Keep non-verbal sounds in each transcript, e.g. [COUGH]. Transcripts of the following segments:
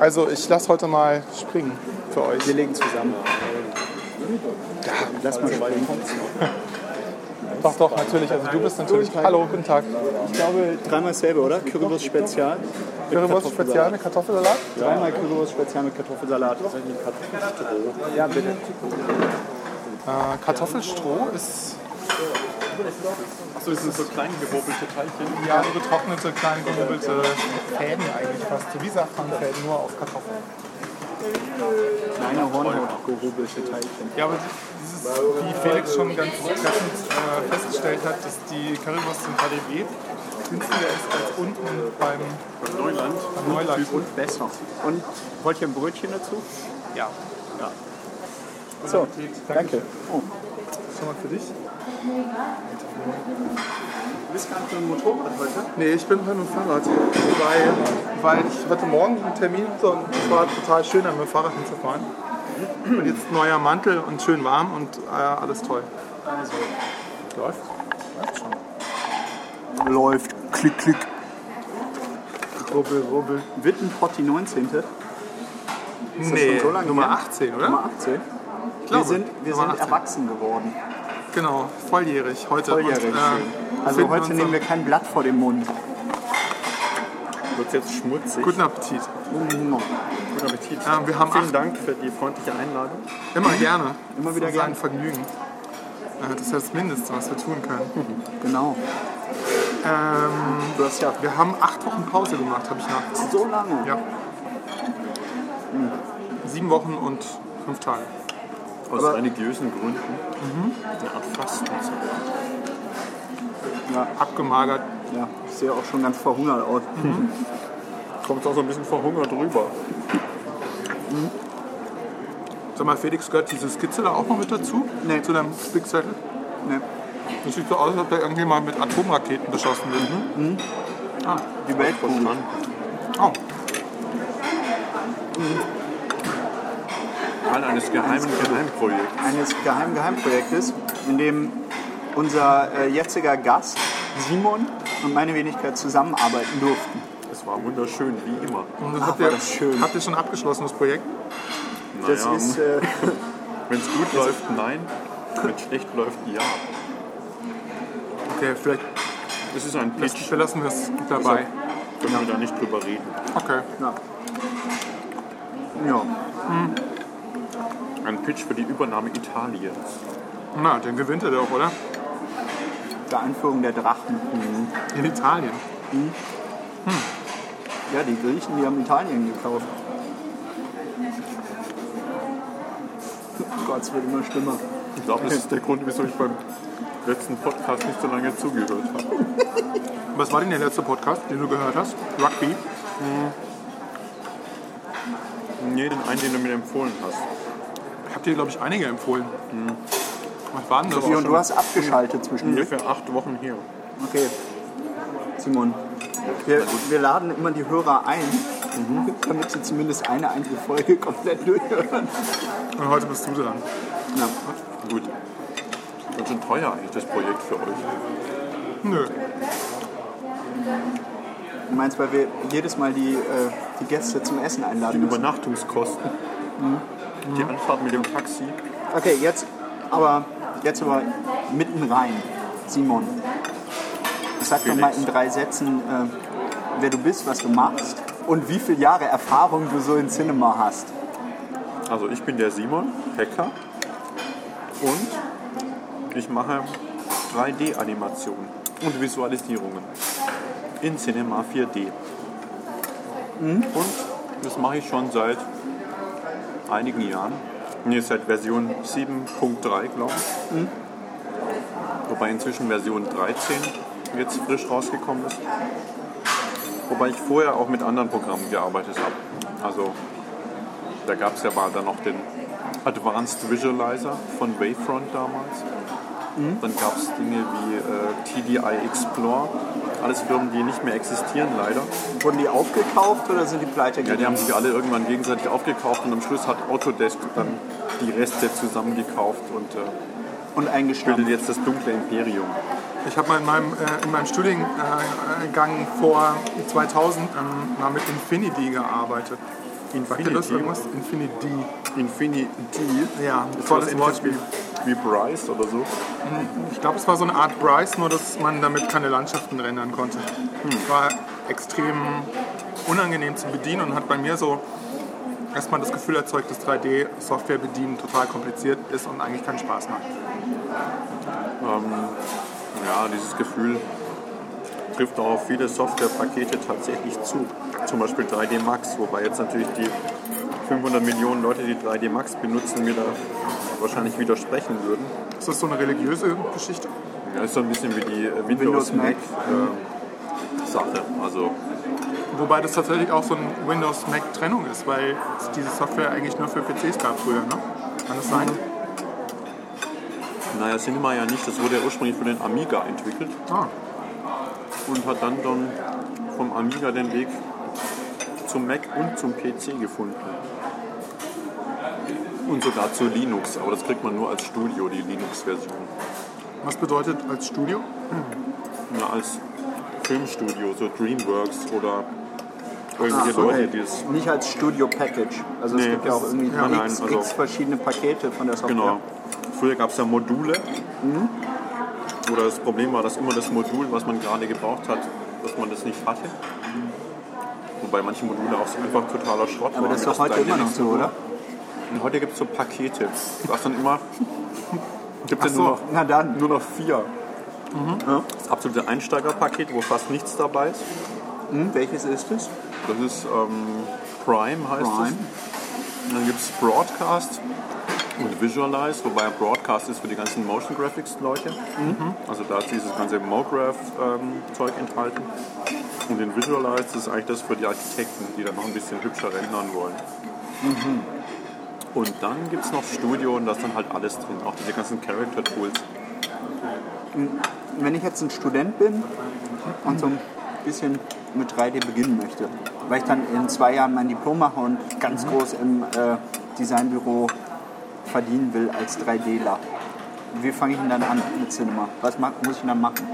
Also ich lasse heute mal springen für euch. Wir legen zusammen. Ja, lass mal springen. [LAUGHS] Doch, doch, natürlich. Also du bist natürlich. Hallo, guten Tag. Ich glaube, dreimal dasselbe, oder? Currywurst Spezial. Currywurst Spezial mit Kartoffelsalat? Dreimal Currywurst Spezial mit Kartoffelsalat. Ja, bitte. Äh, Kartoffelstroh ist Achso, das sind so klein gehobbelte Teilchen. ja so getrocknete, klein gehobelte Fäden eigentlich fast. So wie Safranfäden, nur auf Kartoffeln. Kleine Hornhaut gehobelte Teilchen. Ja, aber dieses, wie Felix schon ganz treffend äh, festgestellt hat, dass die Currywurst im KDW günstiger ist als unten beim, Neuland. beim Neuland. Und besser. Und wollt ihr ein Brötchen dazu? Ja. So, danke. Oh. Schon mal für dich? Du bist gar nicht mit dem Motorrad heute? Nee, ich bin heute mit dem Fahrrad. Weil, weil ich hatte morgen einen Termin hatte und es war total schön, mit dem Fahrrad hinzufahren. Und jetzt neuer Mantel und schön warm und äh, alles toll. Also, Läuft? Läuft schon. läuft. Klick, klick. Rubbel, rubbel. Wittenpotti 19. Ist das Nee, schon so lange Nummer her? 18, oder? Nummer 18. Wir glaube, sind, wir sind 18. erwachsen geworden. Genau, volljährig heute. Volljährig. Und, äh, Also heute nehmen wir kein Blatt vor den Mund. Wird jetzt schmutzig. Guten Appetit. Mm, Guten Appetit. Ja, wir haben Vielen acht- Dank für die freundliche Einladung. Immer gerne. Immer wieder das ist ein gerne. Vergnügen. Äh, Das ist das Mindeste, was wir tun können. [LAUGHS] Genau. Ähm, Du hast ja wir haben acht Wochen Pause gemacht, habe ich nach. so lange. Ja. Sieben Wochen und fünf Tage. Aus Aber- religiösen Gründen. Eine Art Fastenzeit. Ja, Abgemagert. ja. Ich sehe auch schon ganz verhungert aus. Kommt auch so ein bisschen verhungert rüber. Sag mal, Felix, gehört diese Skizze da auch noch mit dazu? Nee. Zu deinem Spickzettel? Ne. Das sieht so aus, als ob der irgendjemand mit Atomraketen beschossen wird. Die Weltkugel. Verstanden. Oh, Teil eines geheimen Geheimprojekts. Eines geheimen Geheimprojektes, in dem unser äh, jetziger Gast Simon und meine Wenigkeit zusammenarbeiten durften. Es war wunderschön, wie immer. und das Ach, habt, war ihr, das schön. habt ihr schon abgeschlossen, das Projekt? Das Naja, ist äh, [LAUGHS] wenn es gut läuft, nein. Wenn es schlecht läuft, ja. Okay, vielleicht Es ist ein Pitch. wir es dabei. Können wir da nicht drüber reden. Okay. ja. ja. Ein Pitch für die Übernahme Italiens. Na, dann gewinnt er doch, oder? Der Einführung der Drachen. In Italien. Ja, die Griechen, die haben Italien gekauft. Oh Gott, es wird immer schlimmer. Ich glaube, das ist der Grund, wieso ich beim letzten Podcast nicht so lange zugehört habe. Was war denn der letzte Podcast, den du gehört hast? Rugby? Nee, den einen, den du mir empfohlen hast. Ich habe dir, glaube ich, einige empfohlen. Was waren das? Sophie, und du hast abgeschaltet zwischendurch. Ungefähr acht Wochen her. Okay. Simon, wir, wir laden immer die Hörer ein, damit sie zumindest eine einzige Folge komplett durchhören. Und heute bist du dran. Ja. Gut. Ganz schön teuer eigentlich das Projekt für euch. Nö. Du meinst, weil wir jedes Mal die, äh, die Gäste zum Essen Die einladen müssen? Übernachtungskosten. Die Anfahrt mit dem Taxi. Okay, jetzt aber, jetzt aber mitten rein. Simon, sag doch mal in drei Sätzen, äh, wer du bist, was du machst und wie viele Jahre Erfahrung du so in Cinema hast. Also ich bin der Simon, Hacker. Und ich mache 3D-Animationen und Visualisierungen in Cinema 4D. Und das mache ich schon seit einigen Jahren. Nee, seit Version 7.3, glaube ich. Wobei inzwischen Version 13 jetzt frisch rausgekommen ist. Wobei ich vorher auch mit anderen Programmen gearbeitet habe. Also da gab es ja mal dann noch den Advanced Visualizer von Wavefront damals. Dann gab es Dinge wie äh, TDI Explore. Alles Firmen, die nicht mehr existieren leider. Wurden die aufgekauft oder sind die pleite Ja, die haben sich alle irgendwann gegenseitig aufgekauft und am Schluss hat Autodesk dann die Reste zusammengekauft und äh, und bildet eingestampft? jetzt das dunkle Imperium. Ich habe mal in meinem, äh, in meinem Studiengang vor 2000 ähm, mal mit Infinity gearbeitet. Infinity? Infinity. Infinity. Ja, tolles Wortspiel. Wie, Bryce oder so? Ich glaube, es war so eine Art Bryce, nur dass man damit keine Landschaften rendern konnte. Es war extrem unangenehm zu bedienen und hat bei mir so erstmal das Gefühl erzeugt, dass 3D-Software bedienen total kompliziert ist und eigentlich keinen Spaß macht. Ja, dieses Gefühl trifft auch auf viele Softwarepakete tatsächlich zu. Zum Beispiel 3D Max, wobei jetzt natürlich die 500 Millionen Leute, die 3D Max benutzen, mir da wahrscheinlich widersprechen würden. Ist das so eine religiöse Geschichte? Ja, ist so ein bisschen wie die äh, Windows, Windows Mac Mac. äh, Sache. Also Wobei das tatsächlich auch so eine Windows-Mac-Trennung ist, weil es diese Software eigentlich nur für PCs gab früher, ne? Kann das sein? Naja, Cinema ja nicht. Das wurde ja ursprünglich für den Amiga entwickelt Ah, und hat dann, dann vom Amiga den Weg zum Mac und zum PC gefunden. Und sogar zu Linux, aber das kriegt man nur als Studio, die Linux-Version. was bedeutet als Studio? Ja, als Filmstudio, so Dreamworks oder irgendwelche Ach so, Leute, die es. Nicht als Studio Package. Also es Nee, gibt ja auch irgendwie ja, nein, x, also- x verschiedene Pakete von der Software. Genau. Früher gab es ja Module. Oder das Problem war, dass immer das Modul, was man gerade gebraucht hat, dass man das nicht hatte. Wobei manche Module auch einfach totaler Schrott Aber waren. das ist doch heute immer noch so, oder? Und heute gibt es so Pakete. Was dann immer. [LAUGHS] Gibt es so. nur, noch, Na dann. nur noch vier. Das absolute Einsteigerpaket, wo fast nichts dabei ist. Hm, welches ist es? Das ist ähm, Prime heißt Prime. es. Dann gibt es Broadcast und Visualize, wobei Broadcast ist für die ganzen Motion Graphics Leute. Also da ist dieses ganze MoGraph ähm, Zeug enthalten. Und in Visualize ist eigentlich das für die Architekten, die dann noch ein bisschen hübscher rendern wollen. Und dann gibt es noch Studio und da ist dann halt alles drin, auch diese ganzen Character Tools. Wenn ich jetzt ein Student bin und so ein bisschen mit 3D beginnen möchte, weil ich dann in zwei Jahren mein Diplom mache und ganz groß im äh, Designbüro verdienen will als 3Dler. Wie fange ich denn dann an mit Cinema? Was muss ich denn dann machen?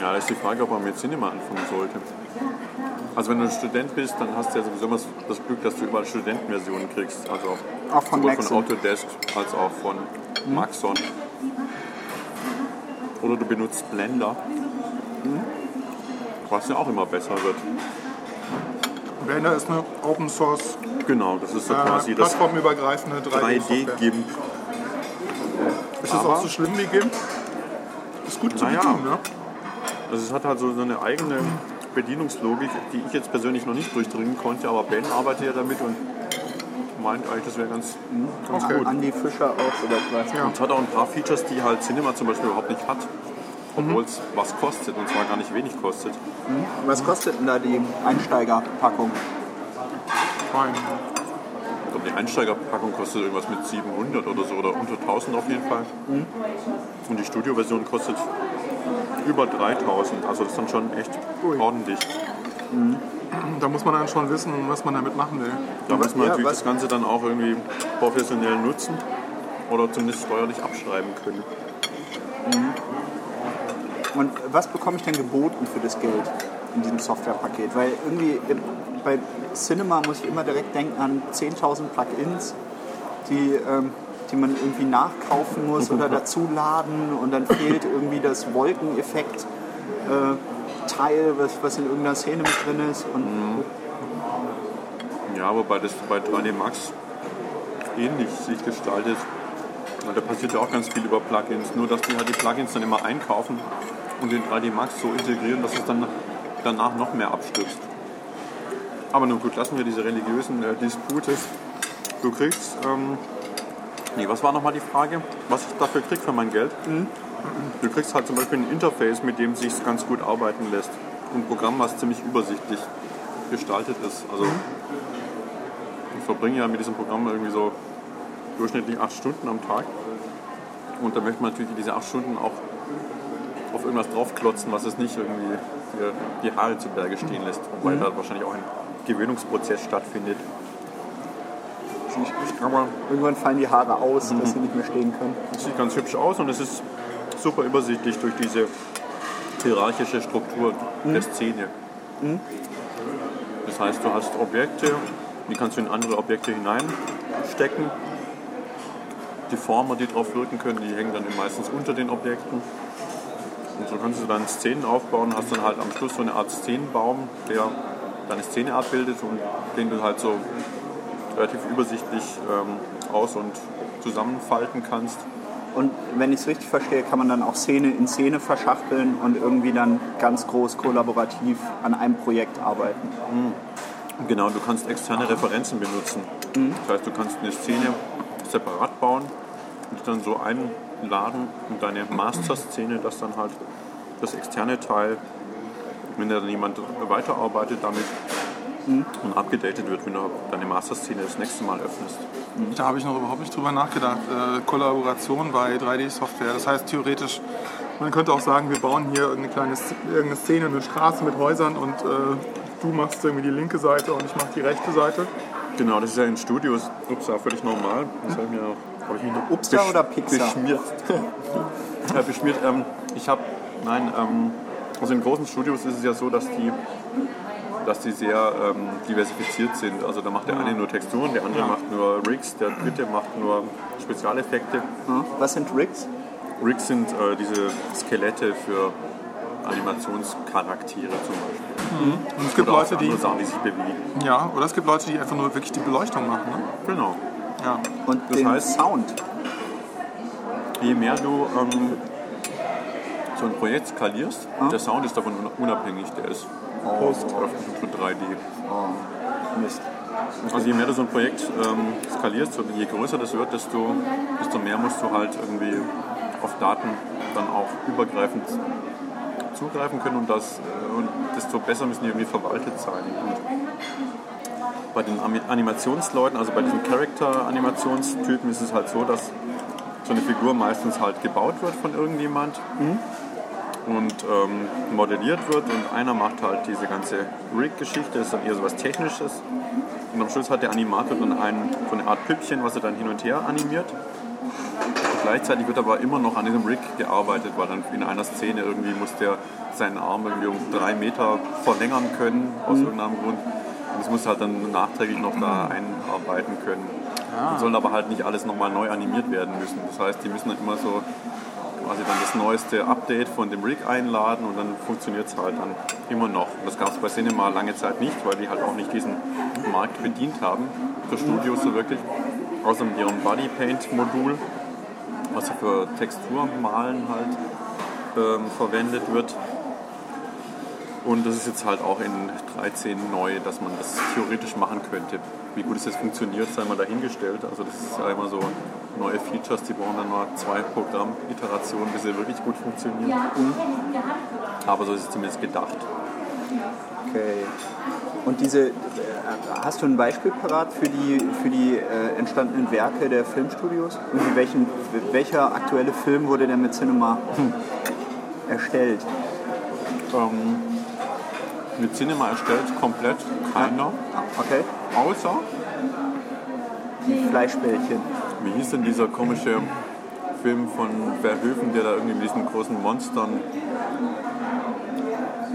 Ja, da ist die Frage, ob man mit Cinema anfangen sollte. Also wenn du ein Student bist, dann hast du ja sowieso immer das Glück, dass du überall Studentenversionen kriegst. Also Auch von sowohl Maxon. von Autodesk als auch von Maxon. Oder du benutzt Blender. Was ja auch immer besser wird. Blender ist eine Open Source Genau, das ist so äh, quasi das plattformübergreifende 3D-Software. 3D-GIMP. Ist das auch so schlimm wie GIMP? Ist gut zu Naja. bedienen, ne? Also es hat halt so eine eigene Bedienungslogik, die ich jetzt persönlich noch nicht durchdringen konnte, aber Ben arbeitet ja damit und meint eigentlich, das wäre ganz, ganz Okay. gut. Andi Fischer auch oder was? Ja. Und es hat auch ein paar Features, die halt Cinema zum Beispiel überhaupt nicht hat. Obwohl es was kostet und zwar gar nicht wenig kostet. Was kostet denn da die Einsteigerpackung? Fein. Glaube, die Einsteigerpackung kostet irgendwas mit 700 oder so oder unter 1000 auf jeden Fall. Und die Studioversion kostet über 3000. Also das ist dann schon echt Ui. ordentlich. Da muss man dann schon wissen, was man damit machen will. Da muss man Ja, natürlich das Ganze dann auch irgendwie professionell nutzen oder zumindest steuerlich abschreiben können. Und was bekomme ich denn geboten für das Geld in diesem Softwarepaket? Weil irgendwie bei Cinema muss ich immer direkt denken an 10.000 Plugins, die, ähm, die man irgendwie nachkaufen muss oder [LAUGHS] dazuladen und dann fehlt irgendwie das Wolkeneffekt. Äh, Teil, was, was in irgendeiner Szene mit drin ist. Und Ja, wobei das bei 3D Max ähnlich sich gestaltet. Da passiert ja auch ganz viel über Plugins, nur dass die halt die Plugins dann immer einkaufen und den 3D Max so integrieren, dass es dann danach noch mehr abstürzt. Aber nun gut, lassen wir diese religiösen äh, Dispute. Du kriegst, ähm, nee, was war nochmal die Frage, was ich dafür krieg für mein Geld? Du kriegst halt zum Beispiel ein Interface, mit dem sich ganz gut arbeiten lässt. Ein Programm, was ziemlich übersichtlich gestaltet ist. Also ich verbringe ja mit diesem Programm irgendwie so durchschnittlich acht Stunden am Tag. Und da möchte man natürlich diese acht Stunden auch auf irgendwas draufklotzen, was es nicht irgendwie die Haare zu Berge stehen lässt. Wobei da wahrscheinlich auch ein Gewöhnungsprozess stattfindet. Aber irgendwann fallen die Haare aus, dass sie nicht mehr stehen können. es sieht ganz hübsch aus und es ist super übersichtlich durch diese hierarchische Struktur der Szene. Das heißt, du hast Objekte, die kannst du in andere Objekte hineinstecken. Die Former, die drauf wirken können, die hängen dann meistens unter den Objekten. Und so kannst du dann Szenen aufbauen, hast dann halt am Schluss so eine Art Szenenbaum, der deine Szene abbildet und den du halt so relativ übersichtlich ähm, aus- und zusammenfalten kannst. Und wenn ich es richtig verstehe, kann man dann auch Szene in Szene verschachteln und irgendwie dann ganz groß kollaborativ an einem Projekt arbeiten. Genau, du kannst externe Referenzen benutzen. Das heißt, du kannst eine Szene separat bauen und dann so einladen in deine Master-Szene, dass dann halt das externe Teil, wenn da dann jemand weiterarbeitet damit und abgedatet wird, wenn du deine Master-Szene das nächste Mal öffnest. Da habe ich noch überhaupt nicht drüber nachgedacht. Äh, Kollaboration bei 3D-Software. Das heißt theoretisch, man könnte auch sagen, wir bauen hier irgendeine kleine irgendeine Szene, eine Straße mit Häusern und äh, du machst irgendwie die linke Seite und ich mache die rechte Seite. Genau, das ist ja in Studios, ups, ja, völlig normal. Das habe ich mir auch, habe ich mich noch Upsa oder Pixar? beschmiert. [LAUGHS] ja, beschmiert. Ähm, ich habe, nein, ähm, also in großen Studios ist es ja so, dass die, dass die sehr ähm, diversifiziert sind. Also da macht der eine nur Texturen, der andere macht nur Rigs, der dritte macht nur Spezialeffekte. Ja. Was sind Rigs? Rigs sind äh, diese Skelette für Animationscharaktere zum Beispiel. Und es gibt Oder Leute, die, Sachen, die sich bewegen. ja, oder es gibt Leute, die einfach nur wirklich die Beleuchtung machen. Ne? Genau. Ja. Und Das den heißt- Sound. Je mehr du ähm, so ein Projekt skalierst, der Sound ist davon un- unabhängig, der ist post-veröffentlicht für 3D. Mist. Also je mehr du so ein Projekt ähm, skalierst je größer das wird, desto, desto mehr musst du halt irgendwie auf Daten dann auch übergreifend zugreifen können und, das, äh, und desto besser müssen die irgendwie verwaltet sein. Und bei den Animationsleuten, also bei diesen Character-Animationstypen ist es halt so, dass so eine Figur meistens halt gebaut wird von irgendjemand und ähm, modelliert wird und einer macht halt diese ganze Rig-Geschichte, das ist dann eher so was Technisches. Und am Schluss hat der Animator dann ein, so eine Art Püppchen, was er dann hin und her animiert. Gleichzeitig wird aber immer noch an diesem Rig gearbeitet, weil dann in einer Szene irgendwie muss der seinen Arm irgendwie um drei Meter verlängern können, aus irgendeinem Grund. Und das muss halt dann nachträglich noch da einarbeiten können. Und soll aber halt nicht alles nochmal neu animiert werden müssen. Das heißt, die müssen dann immer so quasi dann das neueste Update von dem Rig einladen und dann funktioniert es halt dann immer noch. Und das gab es bei Cinema lange Zeit nicht, weil die halt auch nicht diesen Markt bedient haben für Studios so wirklich. Außer mit ihrem Body Paint Modul, was für Texturmalen halt ähm, verwendet wird. Und das ist jetzt halt auch in 13 neu, dass man das theoretisch machen könnte. Wie gut es jetzt funktioniert, sei mal dahingestellt. Also das ist ja immer so neue Features, die brauchen dann nur zwei Programmiterationen, bis sie wirklich gut funktionieren. Aber so ist es zumindest gedacht. Okay. Und diese, hast du ein Beispiel parat für die, für die äh, entstandenen Werke der Filmstudios? Irgendwie welchen, welcher aktuelle Film wurde denn mit Cinema erstellt? Ähm, mit Cinema erstellt komplett keiner, Okay. außer, Fleischbällchen. wie hieß denn dieser komische Film von Verhoeven, der da irgendwie mit diesen großen Monstern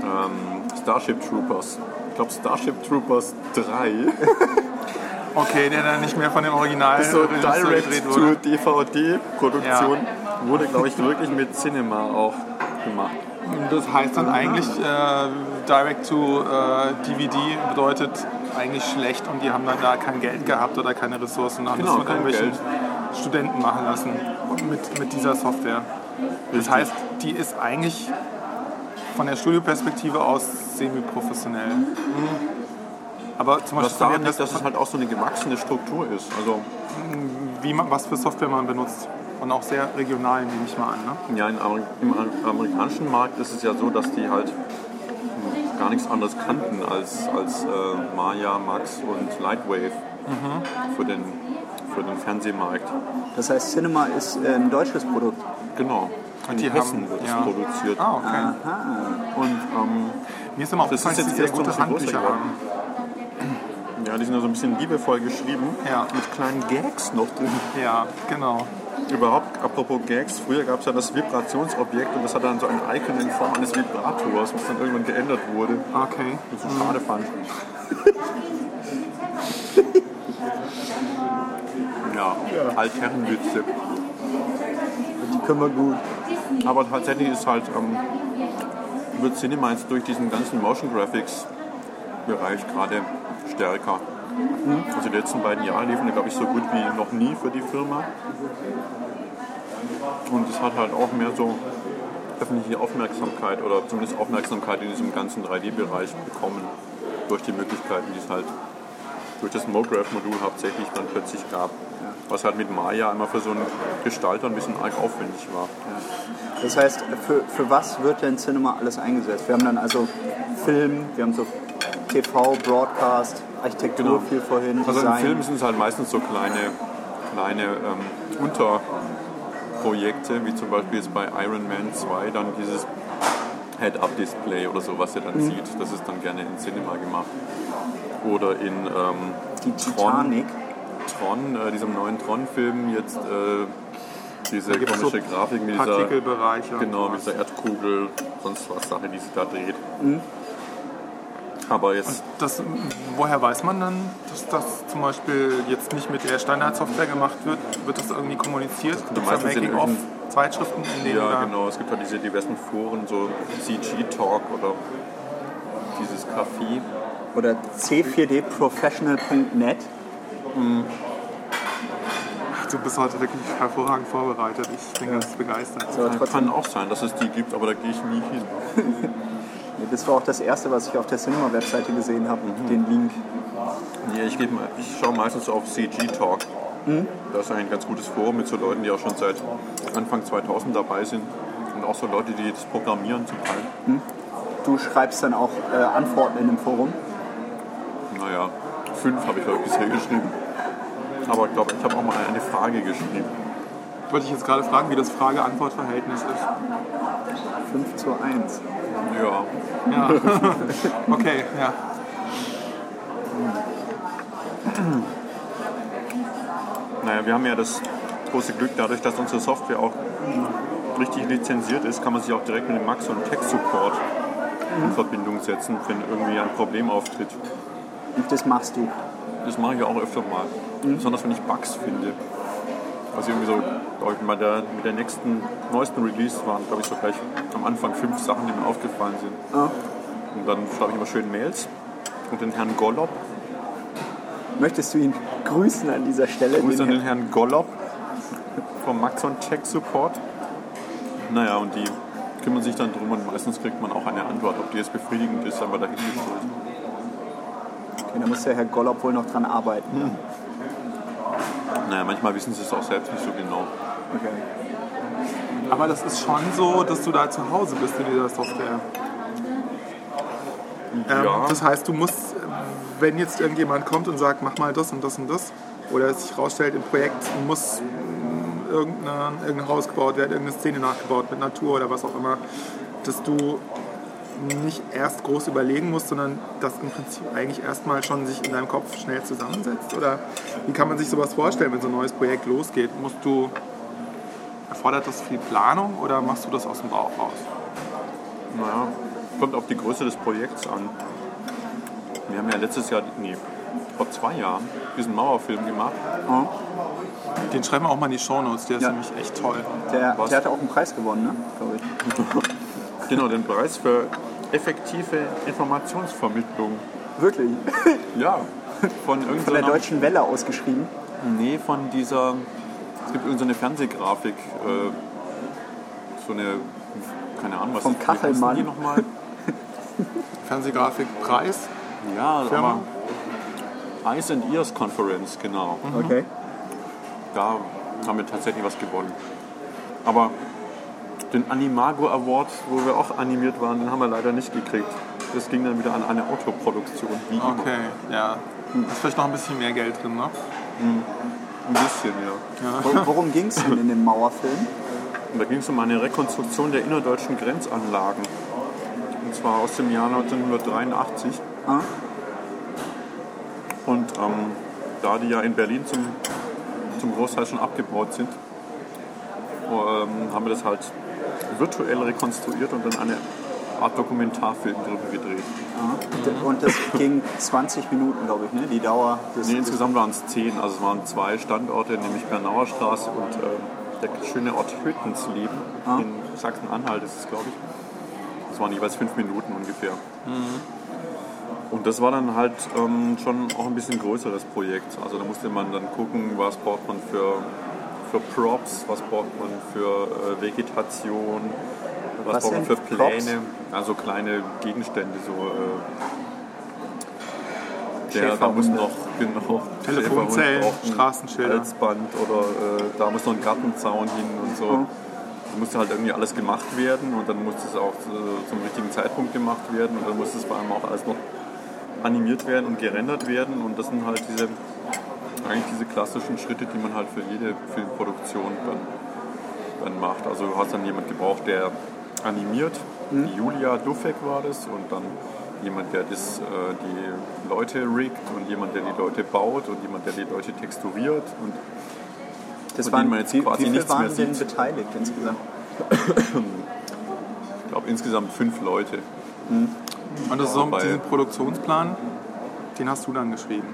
ähm, Starship Troopers. Ich glaube Starship Troopers 3. [LAUGHS] Okay, der dann nicht mehr von dem Original so Regisseur gedreht wurde. Direct-to-DVD-Produktion wurde, glaube ich, wirklich mit Cinema auch gemacht. Das heißt dann eigentlich, äh, Direct to äh, DVD bedeutet eigentlich schlecht und die haben dann da kein Geld gehabt oder keine Ressourcen, haben Genau, das mit kein irgendwelchen Geld. Studenten machen lassen mit, mit dieser Software. Das Richtig. heißt, die ist eigentlich von der Studioperspektive aus semi-professionell. Aber zum Das Beispiel von daran liegt, dass es halt auch so eine gewachsene Struktur ist. Also wie man, was für Software man benutzt. Und auch sehr regional, nehme ich mal an. Ne? Ja, in Ameri im Am- amerikanischen Markt ist es ja so, dass die halt gar nichts anderes kannten als, als äh, Maya, Max und Lightwave für, den, für den Fernsehmarkt. Das heißt, Cinema ist äh, ein deutsches Produkt. Genau. In die Hessen haben- wird es ja. produziert. Ah, okay. Und ähm, Mir ist immer aufgefallen, dass jetzt sie sehr gute Handbücher haben. ja, die sind ja so ein bisschen liebevoll geschrieben. Ja. Mit kleinen Gags noch drin. Ja, genau. Überhaupt, apropos Gags, früher gab es ja das Vibrationsobjekt und das hatte dann so ein Icon in Form eines Vibrators, was dann irgendwann geändert wurde. Okay. Was ich so schade fand. [LAUGHS] ja, Altherrenwitze. Die können wir gut. Aber tatsächlich ist halt, ähm, wird Cinema jetzt durch diesen ganzen Motion Graphics Bereich gerade stärker. Also die letzten beiden Jahre liefen, glaube ich, so gut wie noch nie für die Firma. Und es hat halt auch mehr so öffentliche Aufmerksamkeit oder zumindest Aufmerksamkeit in diesem ganzen 3D-Bereich bekommen. Durch die Möglichkeiten, die es halt durch das MoGraph-Modul hauptsächlich dann plötzlich gab. Was halt mit Maya immer für so einen Gestalter ein bisschen arg aufwendig war. Das heißt, für, für was wird denn Cinema alles eingesetzt? Wir haben dann also Film, wir haben so TV, Broadcast, Architektur Genau. viel vorhin, Also im Design. Film sind es halt meistens so kleine, kleine ähm, Unterprojekte, wie zum Beispiel jetzt bei Iron Man 2 dann dieses Head-Up-Display oder so, was ihr dann sieht. Das ist dann gerne in Cinema gemacht. Oder in ähm, die Tron, Titanic. Tron äh, diesem neuen Tron-Film jetzt äh, diese komische so Grafik mit dieser, genau, mit dieser Erdkugel, sonst was Sache, die sich da dreht. Mhm. Aber jetzt Das, woher weiß man dann, dass das zum Beispiel jetzt nicht mit der Standardsoftware gemacht wird? Wird das irgendwie kommuniziert? Gibt es da meistens in Making-of-Zeitschriften, in denen Ja, genau. Es gibt halt diese diversen Foren, so CG-Talk oder dieses Café. Oder c4dprofessional.net. Ach, du bist heute wirklich hervorragend vorbereitet. Ich bin ganz begeistert. So, Kann auch sein, dass es die gibt, aber da gehe ich nie hin. [LAUGHS] das war auch das erste, was ich auf der Cinema-Webseite gesehen habe, Mhm. den Link. Nee, ich, geb ich schaue meistens auf CG-Talk. Da ist ein ganz gutes Forum mit so Leuten, die auch schon seit Anfang 2000 dabei sind. Und auch so Leute, die das programmieren zum Teil. Du schreibst dann auch äh, Antworten in dem Forum. Naja, fünf habe ich bisher geschrieben. Aber ich glaube, ich habe auch mal eine Frage geschrieben. Wollte ich jetzt gerade fragen, wie das Frage-Antwort-Verhältnis ist. 5 zu 1. Ja, Ja. [LAUGHS] okay, ja. Naja, wir haben ja das große Glück, dadurch, dass unsere Software auch richtig lizenziert ist, kann man sich auch direkt mit dem Max und Tech Support in Verbindung setzen, wenn irgendwie ein Problem auftritt. Und das machst du. Das mache ich auch öfter mal. Besonders wenn ich Bugs finde. Also irgendwie so, glaub ich, bei der, mit der nächsten, neuesten Release waren, glaube ich, so gleich am Anfang fünf Sachen, die mir aufgefallen sind. Ah. Und dann schreibe ich immer schön Mails. Und den Herrn Gollob, Möchtest du ihn grüßen an dieser Stelle? Grüße an Den den Herrn Gollob vom Maxon Tech Support. Naja, und die kümmern sich dann drum und meistens kriegt man auch eine Antwort. Ob die jetzt befriedigend ist, aber dahingestellt. okay, da muss der Herr Gollob wohl noch dran arbeiten. Hm. Naja, manchmal wissen sie es auch selbst nicht so genau. Okay. Aber das ist schon so, dass du da zu Hause bist in dieser Software. Ähm, Ja. Das heißt, du musst, wenn jetzt irgendjemand kommt und sagt, mach mal das und das und das, oder es sich rausstellt im Projekt, muss irgendeine, irgendein Haus gebaut werden, irgendeine Szene nachgebaut mit Natur oder was auch immer, dass du nicht erst groß überlegen musst, sondern das im Prinzip eigentlich erstmal schon sich in deinem Kopf schnell zusammensetzt? Oder wie kann man sich sowas vorstellen, wenn so ein neues Projekt losgeht? Musst du, erfordert das viel Planung oder machst du das aus dem Bauch raus? Naja, kommt auf die Größe des Projekts an. Wir haben ja letztes Jahr, nee, vor zwei Jahren, diesen Mauerfilm gemacht. Den schreiben wir auch mal in die Shownotes, der ist Ja. nämlich echt toll. Der, der hatte auch einen Preis gewonnen, ne? glaube ich. [LAUGHS] Genau, den Preis für effektive Informationsvermittlung. Wirklich. [LAUGHS] Ja, von Von der. Deutschen Welle ausgeschrieben. Nee, von dieser. Es gibt irgendeine Fernsehgrafik. Äh, so eine. Keine Ahnung, was Vom Kachelmann. die nochmal? [LAUGHS] Fernsehgrafik Preis. Ja, Firma? aber. Eyes and Ears Conference, genau. Okay. Da haben wir tatsächlich was gewonnen. Aber den Animago Award, wo wir auch animiert waren, den haben wir leider nicht gekriegt. Das ging dann wieder an eine Autoproduktion, wie immer. Okay, ja. Da ist vielleicht noch ein bisschen mehr Geld drin, ne? Ein bisschen, ja. Wo- Worum ging es denn in dem Mauerfilm? Und da ging es um eine Rekonstruktion der innerdeutschen Grenzanlagen. Und zwar aus dem Jahr 1983. Ah. Und ähm, da die ja in Berlin zum, zum Großteil schon abgebaut sind, ähm, haben wir das halt virtuell rekonstruiert und dann eine Art Dokumentarfilm drüber gedreht. Und das ging 20 Minuten, glaube ich, ne? Die Dauer des. Nee, insgesamt waren es zehn, also es waren zwei Standorte, nämlich Bernauer Straße und ähm, der schöne Ort Hüttensleben in Sachsen-Anhalt ist es, glaube ich. Das waren jeweils fünf Minuten ungefähr. Und das war dann halt ähm, schon auch ein bisschen größeres Projekt. Also da musste man dann gucken, was braucht man für, für Props, was braucht man für äh, Vegetation, was, Was braucht man für Pläne, also kleine Gegenstände, so äh, der, da muss noch genau Telefonzellen, Straßenschilder. Halsband oder äh, da muss noch ein Gartenzaun hin und so. Mhm. Da musste halt irgendwie alles gemacht werden und dann musste es auch äh, zum richtigen Zeitpunkt gemacht werden und dann musste es vor allem auch alles noch animiert werden und gerendert werden und das sind halt diese eigentlich diese klassischen Schritte, die man halt für jede Filmproduktion dann, dann macht. Also du hast dann jemand gebraucht, der animiert, Mhm. Julia Duffek war das und dann jemand, der das, äh, die Leute riggt und jemand, der die Leute baut und jemand, der die Leute texturiert und Das waren, denen man jetzt wie, quasi wie nichts mehr waren denn sieht. beteiligt insgesamt? ich glaube insgesamt fünf Leute. Und das ist so, Wobei- diesen Produktionsplan, den hast du dann geschrieben.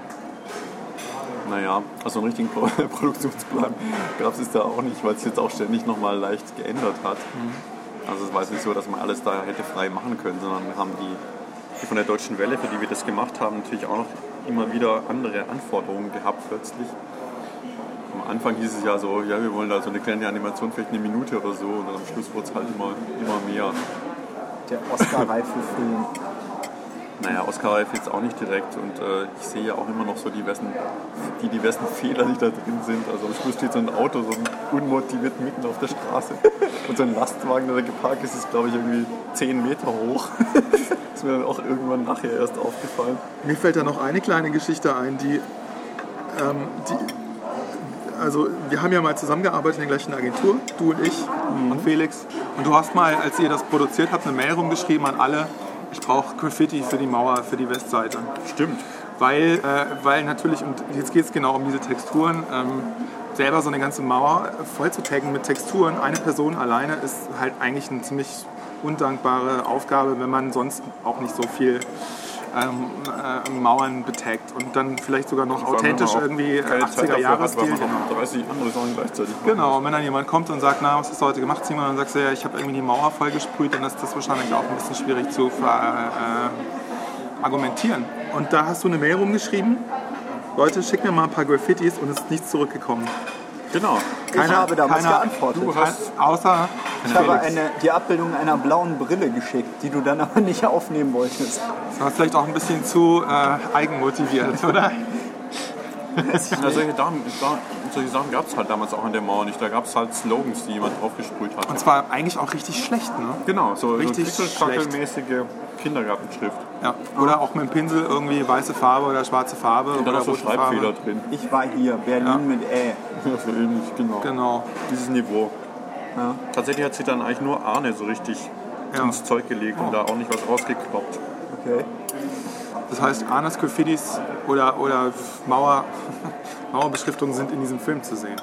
Naja, also einen richtigen Pro [LAUGHS] Produktionsplan gab es da auch nicht, weil es jetzt auch ständig nochmal leicht geändert hat. Also es war jetzt nicht so, dass man alles da hätte frei machen können, sondern wir haben die, die von der Deutschen Welle, für die wir das gemacht haben, natürlich auch noch immer wieder andere Anforderungen gehabt plötzlich. Am Anfang hieß es ja so, ja, wir wollen da so eine kleine Animation, vielleicht eine Minute oder so, und dann am Schluss wurde es halt immer, immer mehr. Der Oscar-reife Film. Naja, Oscar Reif jetzt auch nicht direkt und äh, ich sehe ja auch immer noch so diversen, die diversen [LAUGHS] Fehler, die da drin sind. Also am Schluss steht so ein Auto, so ein unmotiviert mitten auf der Straße [LAUGHS] und so ein Lastwagen, der da geparkt ist, ist glaube ich irgendwie 10 Meter hoch. [LAUGHS] ist mir dann auch irgendwann nachher erst aufgefallen. Mir fällt da noch eine kleine Geschichte ein, die, ähm, die also wir haben ja mal zusammengearbeitet in der gleichen Agentur, du und ich und Felix. Und du hast mal, als ihr das produziert habt, eine Mail rumgeschrieben an alle, ich brauche Graffiti für die Mauer, für die Westseite. Stimmt. Weil, äh, weil natürlich, und jetzt geht es genau um diese Texturen, ähm, selber so eine ganze Mauer voll zu taggen mit Texturen, eine Person alleine ist halt eigentlich eine ziemlich undankbare Aufgabe, wenn man sonst auch nicht so viel ähm, äh, Mauern betaggt und dann vielleicht sogar noch authentisch irgendwie äh, keine Zeit 80er dafür Jahre Stil. noch 30 andere Sachen gleichzeitig. Genau, und wenn dann jemand kommt und sagt, na, was hast du heute gemacht, Simon, dann sagst du, ja, ich habe irgendwie die Mauer voll gesprüht, dann ist das wahrscheinlich auch ein bisschen schwierig zu ver, äh, argumentieren. Und da hast du eine Mail rumgeschrieben, Leute, schick mir mal ein paar Graffitis und es ist nichts zurückgekommen. Genau. ich habe damals geantwortet. Du hast, außer Ich habe eine, die Abbildung einer blauen Brille geschickt, die du dann aber nicht aufnehmen wolltest. das war vielleicht auch ein bisschen zu äh, eigenmotiviert, [LAUGHS] oder? Ja, [LAUGHS] solche, Sachen, da- solche Sachen gab es halt damals auch an der Mauer nicht. Da gab es halt Slogans, die jemand draufgesprüht hat. Und zwar eigentlich auch richtig schlecht, ne? Genau, so Richtig so mäßige Kindergartenschrift. Ja. Oder auch mit dem Pinsel irgendwie weiße Farbe oder schwarze Farbe Und dann oder auch so Schreibfehler Farbe. drin. Ich war hier, Berlin Ja. mit Ä. Ja, so ähnlich, genau. Genau. Dieses Niveau. Ja. Tatsächlich hat sich dann eigentlich nur Arne so richtig Ja. ins Zeug gelegt und da auch nicht was rausgekloppt. Okay. Das heißt, Arnes Graffitis oder, oder Mauer, [LAUGHS] Mauerbeschriftungen sind in diesem Film zu sehen.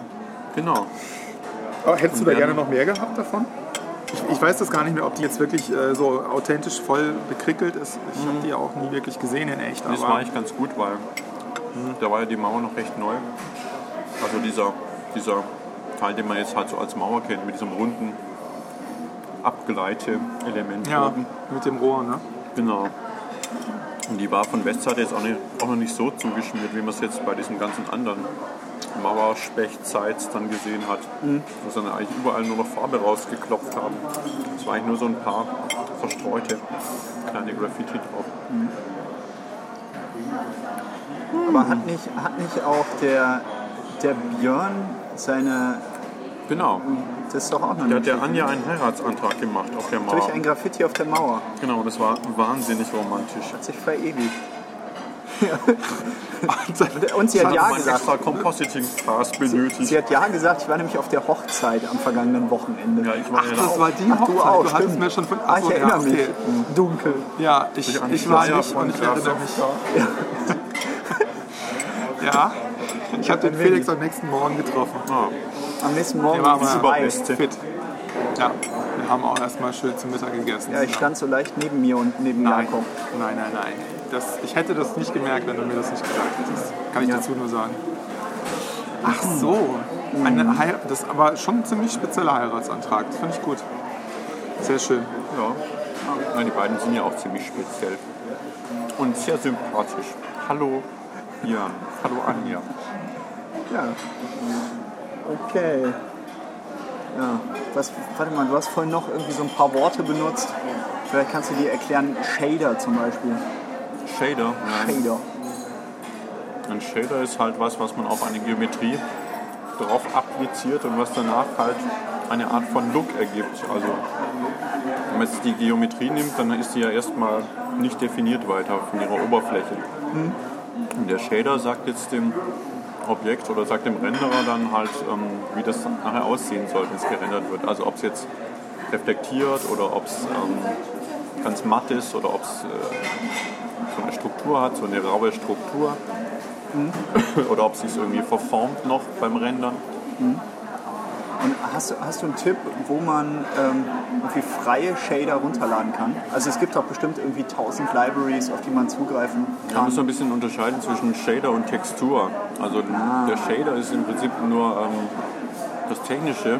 Genau. Aber hättest du da gerne noch mehr gehabt davon? Ich, ich weiß das gar nicht mehr, ob die jetzt wirklich äh, so authentisch voll bekrickelt ist. Ich habe die ja auch nie wirklich gesehen in echt. Das war eigentlich ganz gut, weil da war ja die Mauer noch recht neu. Also dieser, dieser Teil, den man jetzt halt so als Mauer kennt, mit diesem runden Abgleite-Element ja, oben. mit dem Rohr, ne? Genau. Und die war von Westseite jetzt auch, nicht, auch noch nicht so zugeschmiert, wie man es jetzt bei diesen ganzen anderen Mauerspecht-Sites dann gesehen hat. Wo sie dann eigentlich überall nur noch Farbe rausgeklopft haben. Es war eigentlich nur so ein paar verstreute kleine Graffiti drauf. Aber hat nicht, hat nicht auch der, der Björn seine. Genau. Das ist doch auch noch Da hat der Anja einen Heiratsantrag gemacht auf der Mauer. Durch ein Graffiti auf der Mauer. Genau, das war wahnsinnig romantisch. Hat sich verewigt. [LAUGHS] Und sie hat Ich ja gesagt. extra Compositing-Pass benötigt. Sie hat ja gesagt, ich war nämlich auf der Hochzeit am vergangenen Wochenende. ja, ich war ja Das war die Ach, du Hochzeit. auch, du hattest mir schon von. Ah, ich erinnere ja, okay. mich. Dunkel. Ja, ich, einen ich war nicht von und ich erinnere mich. Grasshopper. Ja, [LAUGHS] ich habe den Felix am nächsten Morgen getroffen. Am nächsten Morgen war aber zwei. fit. Ja, wir haben auch erstmal schön zum Mittag gegessen. Ja, ich stand so leicht neben mir und neben Nein, Jakob. nein, nein, nein. Das, ich hätte das nicht gemerkt, wenn du mir das nicht gesagt hättest. Kann ich Ja. dazu nur sagen. Ach so, eine Hei das ist aber schon ein ziemlich spezieller Heiratsantrag. Das finde ich gut. Sehr schön. Ja. ja. Die beiden sind ja auch ziemlich speziell. Und sehr sympathisch. Hallo Jan. Hallo Anja. Ja. Okay. Ja. Was, warte mal, du hast vorhin noch irgendwie so ein paar Worte benutzt. Vielleicht kannst du dir erklären, Shader zum Beispiel. Shader. Ja. Shader. Ein Shader ist halt was, was man auf eine Geometrie drauf appliziert und was danach halt eine Art von Look ergibt. Also wenn man jetzt die Geometrie nimmt, dann ist die ja erstmal nicht definiert weiter von ihrer Oberfläche. Und der Shader sagt jetzt dem Objekt oder sagt dem Renderer dann halt, ähm, wie das nachher aussehen soll, wenn es gerendert wird. Also ob es jetzt reflektiert oder ob es ähm, ganz matt ist oder ob es äh, so eine Struktur hat, so eine raue Struktur. Oder ob es sich irgendwie verformt noch beim Rendern. Und hast, du- hast du einen Tipp, wo man ähm, irgendwie freie Shader runterladen kann? Also es gibt doch bestimmt irgendwie 1000 Libraries, auf die man zugreifen Man kann. muss ein bisschen unterscheiden zwischen Shader und Textur. Also der Shader ist im Prinzip nur ähm, das technische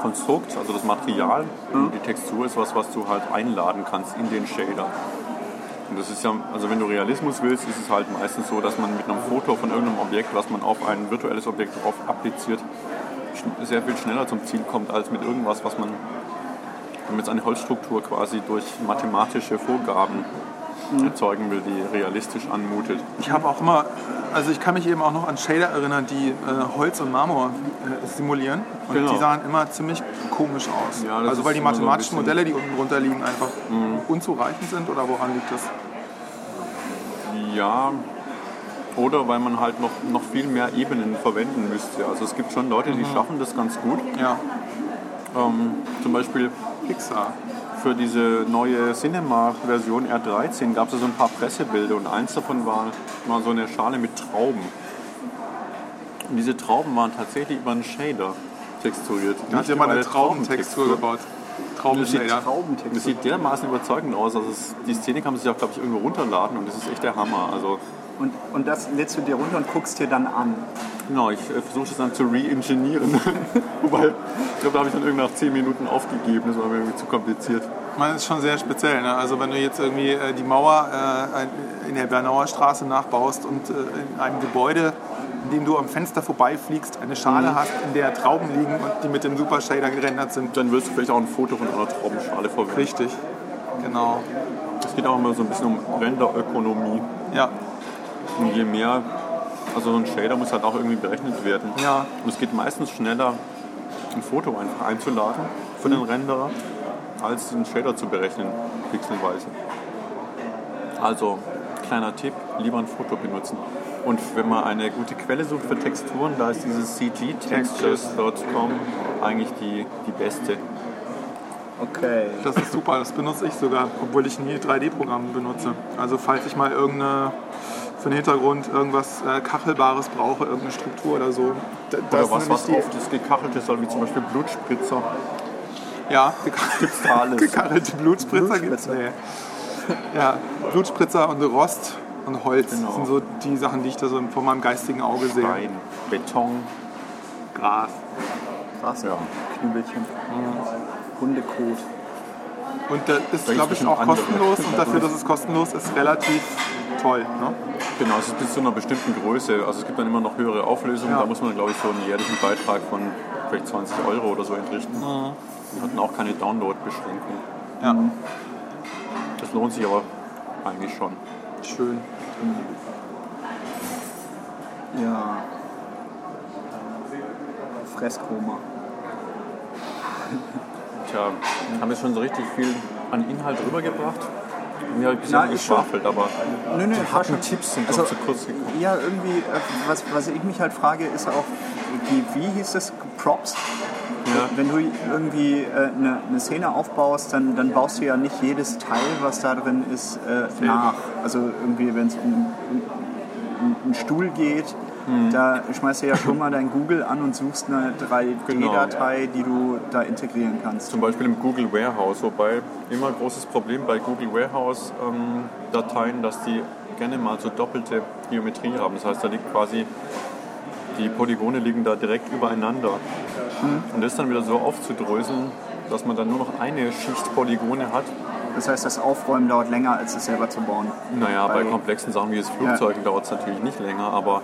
Konstrukt, also das Material. Und die Textur ist was, was du halt einladen kannst in den Shader. Und das ist ja, also wenn du Realismus willst, ist es halt meistens so, dass man mit einem Foto von irgendeinem Objekt, was man auf ein virtuelles Objekt drauf appliziert, sehr viel schneller zum Ziel kommt, als mit irgendwas, was man wenn man jetzt eine Holzstruktur quasi durch mathematische Vorgaben erzeugen will, die realistisch anmutet. Ich habe auch immer, also ich kann mich eben auch noch an Shader erinnern, die äh, Holz und Marmor äh, simulieren. Und Genau. die sahen immer ziemlich komisch aus. Ja, also weil die so mathematischen Mhm. Modelle, die unten drunter liegen, einfach unzureichend sind oder woran liegt das? Ja, oder weil man halt noch, noch viel mehr Ebenen verwenden müsste. Also es gibt schon Leute, die schaffen das ganz gut. Ja, Ähm, zum Beispiel Pixar. für diese neue Cinema-Version R13 gab es so ein paar Pressebilder und eins davon war mal so eine Schale mit Trauben. Und diese Trauben waren tatsächlich über einen Shader texturiert. Da hat jemand eine Traubentextur gebaut. Traubenshader. das sieht dermaßen überzeugend aus. Also es, die Szene kann man sich auch, glaube ich, irgendwo runterladen und das ist echt der Hammer. Also Und, und das lädst du dir runter und guckst dir dann an. Genau, ich äh, versuche das dann zu re-engineeren. [LAUGHS] Wobei, ich glaube, da habe ich dann irgendwie nach 10 Minuten aufgegeben. Das war mir irgendwie zu kompliziert. Man ist schon sehr speziell. Ne? Also wenn du jetzt irgendwie äh, die Mauer äh, in der Bernauer Straße nachbaust und äh, in einem Gebäude, in dem du am Fenster vorbeifliegst, eine Schale hast, in der Trauben liegen und die mit dem Super Shader gerendert sind. Dann wirst du vielleicht auch ein Foto von einer Traubenschale verwenden. Richtig. Genau. Es geht auch immer so ein bisschen um Renderökonomie. Ja. Und je mehr, also so ein Shader muss halt auch irgendwie berechnet werden. Ja. Und es geht meistens schneller, ein Foto einfach einzuladen für den Renderer, als den Shader zu berechnen, pixelweise. Also, kleiner Tipp, lieber ein Foto benutzen. Und wenn man eine gute Quelle sucht für Texturen, da ist dieses cgtextures.com eigentlich die, die beste. Okay. Das ist super, das benutze ich sogar, obwohl ich nie 3D-Programme benutze. Also falls ich mal irgendeine für den Hintergrund irgendwas äh, Kachelbares brauche, irgendeine Struktur oder so. da Oder ist was, was oft das Gekachelte soll, wie zum Beispiel Blutspritzer. Ja, Gibt's da alles. gekachelte Blutspritzer gibt es. Nee. Ja, Blutspritzer und Rost und Holz Genau. sind so die Sachen, die ich da so vor meinem geistigen Auge sehe. Stein, Beton. Gras. Krass. Ja. Knüppelchen. Hundekot. Und das ist, glaube ich, auch kostenlos und [LAUGHS] dafür, dass es kostenlos ist, relativ toll. Ne? Genau, es ist bis zu einer bestimmten Größe. Also es gibt dann immer noch höhere Auflösungen. Ja. Da muss man, glaube ich, so einen jährlichen Beitrag von vielleicht 20 Euro oder so entrichten. Mhm. Die hatten auch keine Download-Beschränkung. Ja, Das lohnt sich aber eigentlich schon. schön. Ja. Fresskoma. Tja, haben wir schon so richtig viel an Inhalt rübergebracht? Habe ich bisher Na, schon. geschwafelt, aber Nö, nö, die harten Tipps sind also- doch zu kurz gekommen. Ja, irgendwie, äh, was, was ich mich halt frage, ist auch, die, wie hieß das? Props? Ja. Wenn du irgendwie äh, eine, eine Szene aufbaust, dann, dann baust du ja nicht jedes Teil, was da drin ist, äh, nach. Also irgendwie, wenn es um, um ein Stuhl geht, da schmeißt du ja schon mal dein Google an und suchst eine 3D-Datei, die du da integrieren kannst. Zum Beispiel im Google Warehouse, wobei immer ein großes Problem bei Google Warehouse-Dateien, dass die gerne mal so doppelte Geometrie haben. Das heißt, da liegt quasi, die Polygone liegen da direkt übereinander. Und das dann wieder so aufzudröseln, dass man dann nur noch eine Schicht Polygone hat. Das heißt, das Aufräumen dauert länger, als es selber zu bauen. Naja, bei Bei- komplexen Sachen wie das Flugzeug dauert es natürlich nicht länger, aber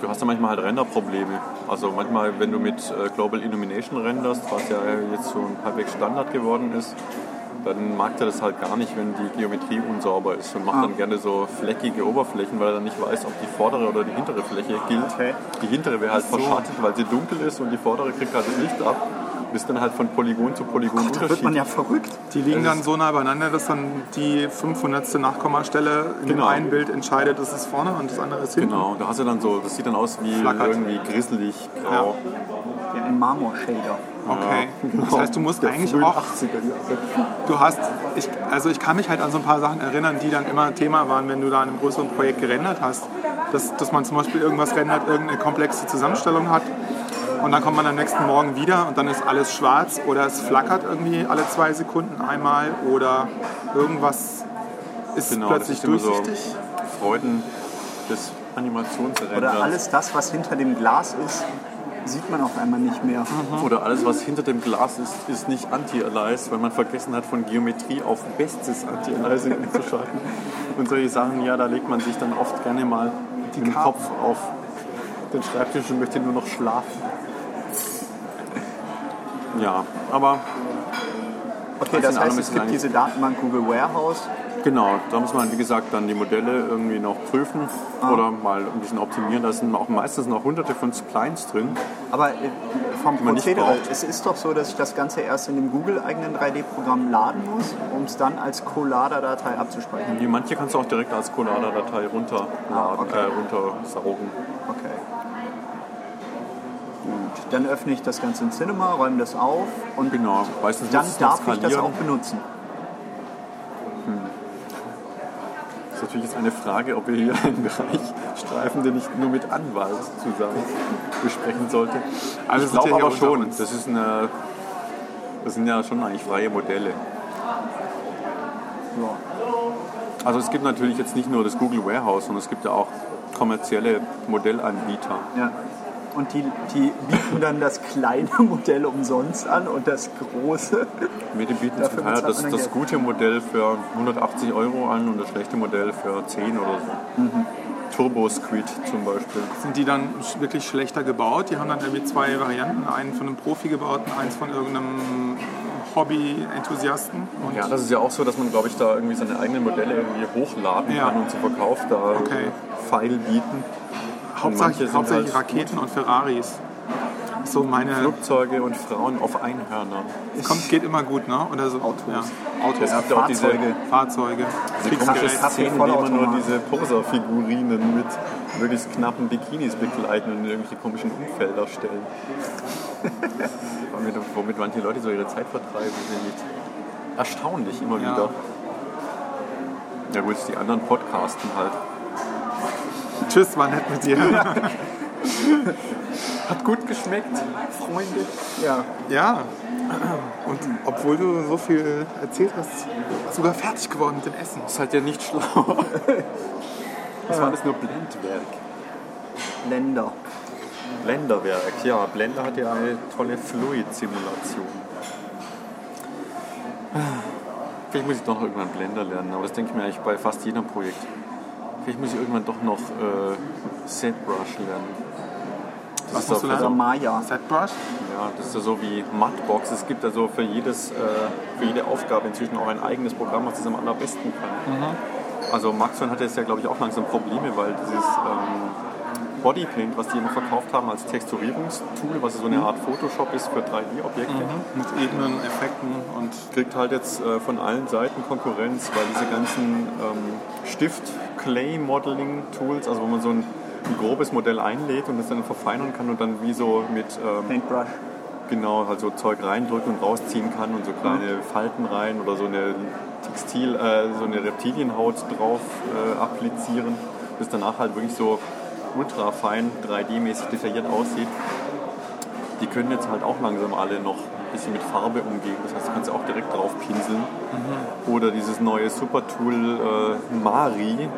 du hast ja manchmal halt Renderprobleme. Also manchmal, wenn du mit äh, Global Illumination renderst, was ja jetzt so ein halbwegs Standard geworden ist, dann mag der das halt gar nicht, wenn die Geometrie unsauber ist und macht Ah. dann gerne so fleckige Oberflächen, weil er dann nicht weiß, ob die vordere oder die hintere Fläche gilt. Okay. Die hintere wäre halt verschattet, weil sie dunkel ist und die vordere kriegt halt das Licht ab. Bist dann halt von Polygon zu Polygon Da wird man ja verrückt. Die liegen dann so nah beieinander, dass dann die 500. Nachkommastelle in Genau. dem einen Bild entscheidet, das ist vorne und das andere ist hinten. Genau, da hast du dann so, das sieht dann aus wie Flackert. irgendwie grisselig grau. Ja, ein Marmorshader. Okay. genau. Das heißt, du musst eigentlich frühen auch 80er Jahre. Du hast, ich, also ich kann mich halt an so ein paar Sachen erinnern, die dann immer Thema waren, wenn du da an einem größeren Projekt gerendert hast. Dass, dass man zum Beispiel irgendwas rendert, irgendeine komplexe Zusammenstellung hat und dann kommt man am nächsten Morgen wieder und dann ist alles schwarz oder es flackert irgendwie alle zwei Sekunden einmal oder irgendwas ist Genau, das plötzlich ist immer so durchsichtig. Freuden des Animationsrenderns. Oder alles das, was hinter dem Glas ist, sieht man auf einmal nicht mehr. Oder alles, was hinter dem Glas ist, ist nicht Anti-Alias, weil man vergessen hat, von Geometrie auf bestes Anti-Aliasing [LAUGHS] umzuschalten. Und solche Sachen, ja, da legt man sich dann oft gerne mal den Karten. Kopf auf den Schreibtisch und möchte nur noch schlafen. Ja, aber Okay, das heißt, es gibt diese Datenbank Google Warehouse. Genau, da muss man, wie gesagt, dann die Modelle irgendwie noch prüfen oder mal ein bisschen optimieren. Da sind auch meistens noch hunderte von Splines drin. Aber äh, vom man nicht Prozedere, braucht. es ist doch so, dass ich das Ganze erst in dem Google-eigenen 3D-Programm laden muss, um es dann als Collada-Datei abzuspeichern. Die manche kannst du auch direkt als Collada-Datei runterladen, Ah, okay. äh, runtersaugen. Okay. Gut, dann öffne ich das Ganze in Cinema, räume das auf und Genau, dann musst du noch darf ich das auch benutzen. Das ist natürlich jetzt eine Frage, ob wir hier einen Bereich streifen, den ich nur mit Anwalt zusammen besprechen sollte. Also ich glaube aber schon, uns. das, ist eine, das sind ja schon eigentlich freie Modelle. Ja. Also es gibt natürlich jetzt nicht nur das Google Warehouse, sondern es gibt ja auch kommerzielle Modellanbieter. Ja. Und die, die bieten dann das kleine [LAUGHS] Modell umsonst an und das große. Wir bieten zum Teil das, das gute Modell für 180 Euro an und das schlechte Modell für 10 oder so. Mhm. Turbo Squid zum Beispiel. Sind die dann wirklich schlechter gebaut? Die haben dann irgendwie zwei Varianten, einen von einem Profi gebaut und eins von irgendeinem Hobby-Enthusiasten. Und Ja, das ist ja auch so, dass man, glaube ich, da irgendwie seine eigenen Modelle irgendwie hochladen Ja. kann und zum Verkauf da Okay. Pfeil bieten. Hauptsächlich, hauptsächlich halt- Raketen und Ferraris. So meine. Flugzeuge und Frauen auf Einhörnern. Es kommt, geht immer gut, ne? Oder so. Autos. Ja. Autos, Es gibt auch diese, Fahrzeuge. Fahrzeuge, diese komische Szenen, die immer nur diese Poser-Figurinen mit möglichst knappen Bikinis begleiten und in irgendwelche komischen Umfelder stellen. [LAUGHS] womit, womit manche Leute so ihre Zeit vertreiben, erstaunlich immer Ja. wieder. Ja gut, die anderen podcasten halt. Tschüss, war nett mit dir. [LAUGHS] Hat gut geschmeckt, Freunde. Ja. ja. Und obwohl du so viel erzählt hast, sogar fertig geworden mit dem Essen. Das ist halt ja nicht schlau. Das war alles nur Blendwerk. Länder. Blenderwerk, ja. Blender hat ja eine tolle Fluid-Simulation. Vielleicht muss ich doch noch irgendwann Blender lernen, aber das denke ich mir eigentlich bei fast jedem Projekt. Vielleicht muss ich irgendwann doch noch äh, ZBrush lernen. Das Was ist musst du lernen? Maya. Setbrush? Ja, das ist ja so wie Mudbox. Es gibt also für, jedes, äh, für jede Aufgabe inzwischen auch ein eigenes Programm, was das am allerbesten kann. Also Maxon hatte jetzt ja, glaube ich, auch langsam Probleme, weil dieses ähm, Bodypaint, was die immer verkauft haben als Texturierungstool, was so eine Art Photoshop ist für 3D-Objekte, Mit Ebenen, Effekten und kriegt halt jetzt äh, von allen Seiten Konkurrenz, weil diese ganzen ähm, Stift-Clay-Modeling-Tools, also wo man so ein, ein grobes Modell einlädt und das dann verfeinern kann und dann wie so mit ähm, Paintbrush. genau halt so Zeug reindrücken und rausziehen kann und so kleine Falten rein oder so eine Textil, äh, so eine Reptilienhaut drauf äh, applizieren. bis danach halt wirklich so ultra fein, 3D-mäßig detailliert aussieht. Die können jetzt halt auch langsam alle noch ein bisschen mit Farbe umgehen. Das heißt, du kannst auch direkt drauf pinseln. Oder dieses neue Supertool äh, Mari,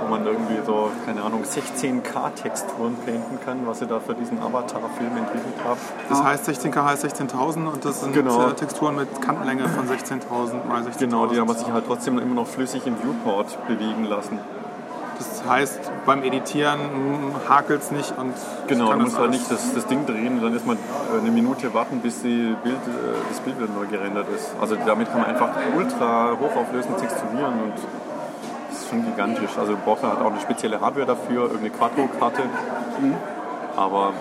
wo man irgendwie so, keine Ahnung, 16K-Texturen painten kann, was sie da für diesen Avatar-Film entwickelt haben. Das heißt 16K heißt 16.000 und das sind Genau. äh, Texturen mit Kantenlänge von 16.000 mal 16.000. Genau, die aber sich halt trotzdem immer noch flüssig im Viewport bewegen lassen. Das heißt, beim Editieren hakelt es nicht und Genau, du das musst halt nicht das, das Ding drehen und dann erstmal eine Minute warten, bis Bild, äh, das Bild wieder neu gerendert ist. Also damit kann man einfach ultra hochauflösend texturieren und das ist schon gigantisch. Also braucht man halt auch eine spezielle Hardware dafür, irgendeine Quattro-Karte. Aber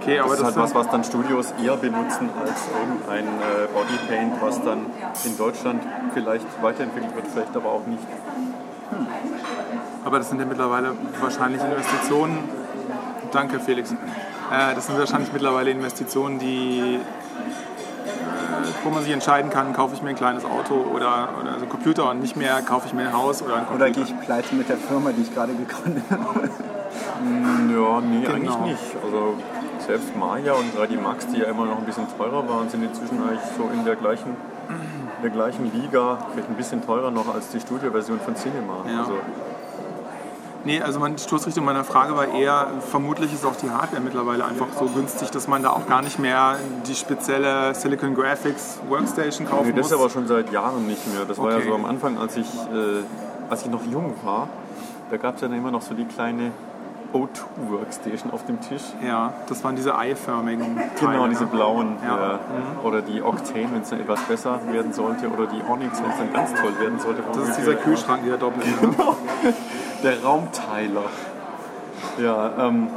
Okay, aber das ist das halt was, was dann Studios eher benutzen als irgendein äh, Bodypaint, was dann in Deutschland vielleicht weiterentwickelt wird, vielleicht aber auch nicht. Aber das sind ja mittlerweile wahrscheinlich Investitionen. Danke, Felix. Äh, das sind wahrscheinlich mittlerweile Investitionen, die, äh, wo man sich entscheiden kann, kaufe ich mir ein kleines Auto oder, oder so einen Computer und nicht mehr kaufe ich mir ein Haus oder ein Computer. Oder gehe ich pleite mit der Firma, die ich gerade gegründet habe? Ja, nee, Genau. eigentlich nicht. Also selbst Maya und 3D Max, die ja immer noch ein bisschen teurer waren, sind inzwischen eigentlich so in der gleichen, der gleichen Liga, vielleicht ein bisschen teurer noch als die Studioversion von Cinema. Ja. Also, Nee, also meine Stoßrichtung meiner Frage war eher, vermutlich ist auch die Hardware mittlerweile einfach so günstig, dass man da auch gar nicht mehr die spezielle Silicon Graphics Workstation kaufen nee, das muss. aber schon seit Jahren nicht mehr. Das war ja Okay. so am Anfang, als ich, äh, als ich noch jung war, da gab es ja dann immer noch so die kleine O2-Workstation auf dem Tisch. ja, das waren diese eiförmigen. Genau, diese ne? blauen. Ja. Ja. Oder die Octane, wenn es dann etwas besser werden sollte. Oder die Onyx, wenn es dann ganz toll werden sollte. Das ist dieser Kühlschrank, dieser doppelte. Ne? [LAUGHS] Der Raumteiler. Ja, ähm,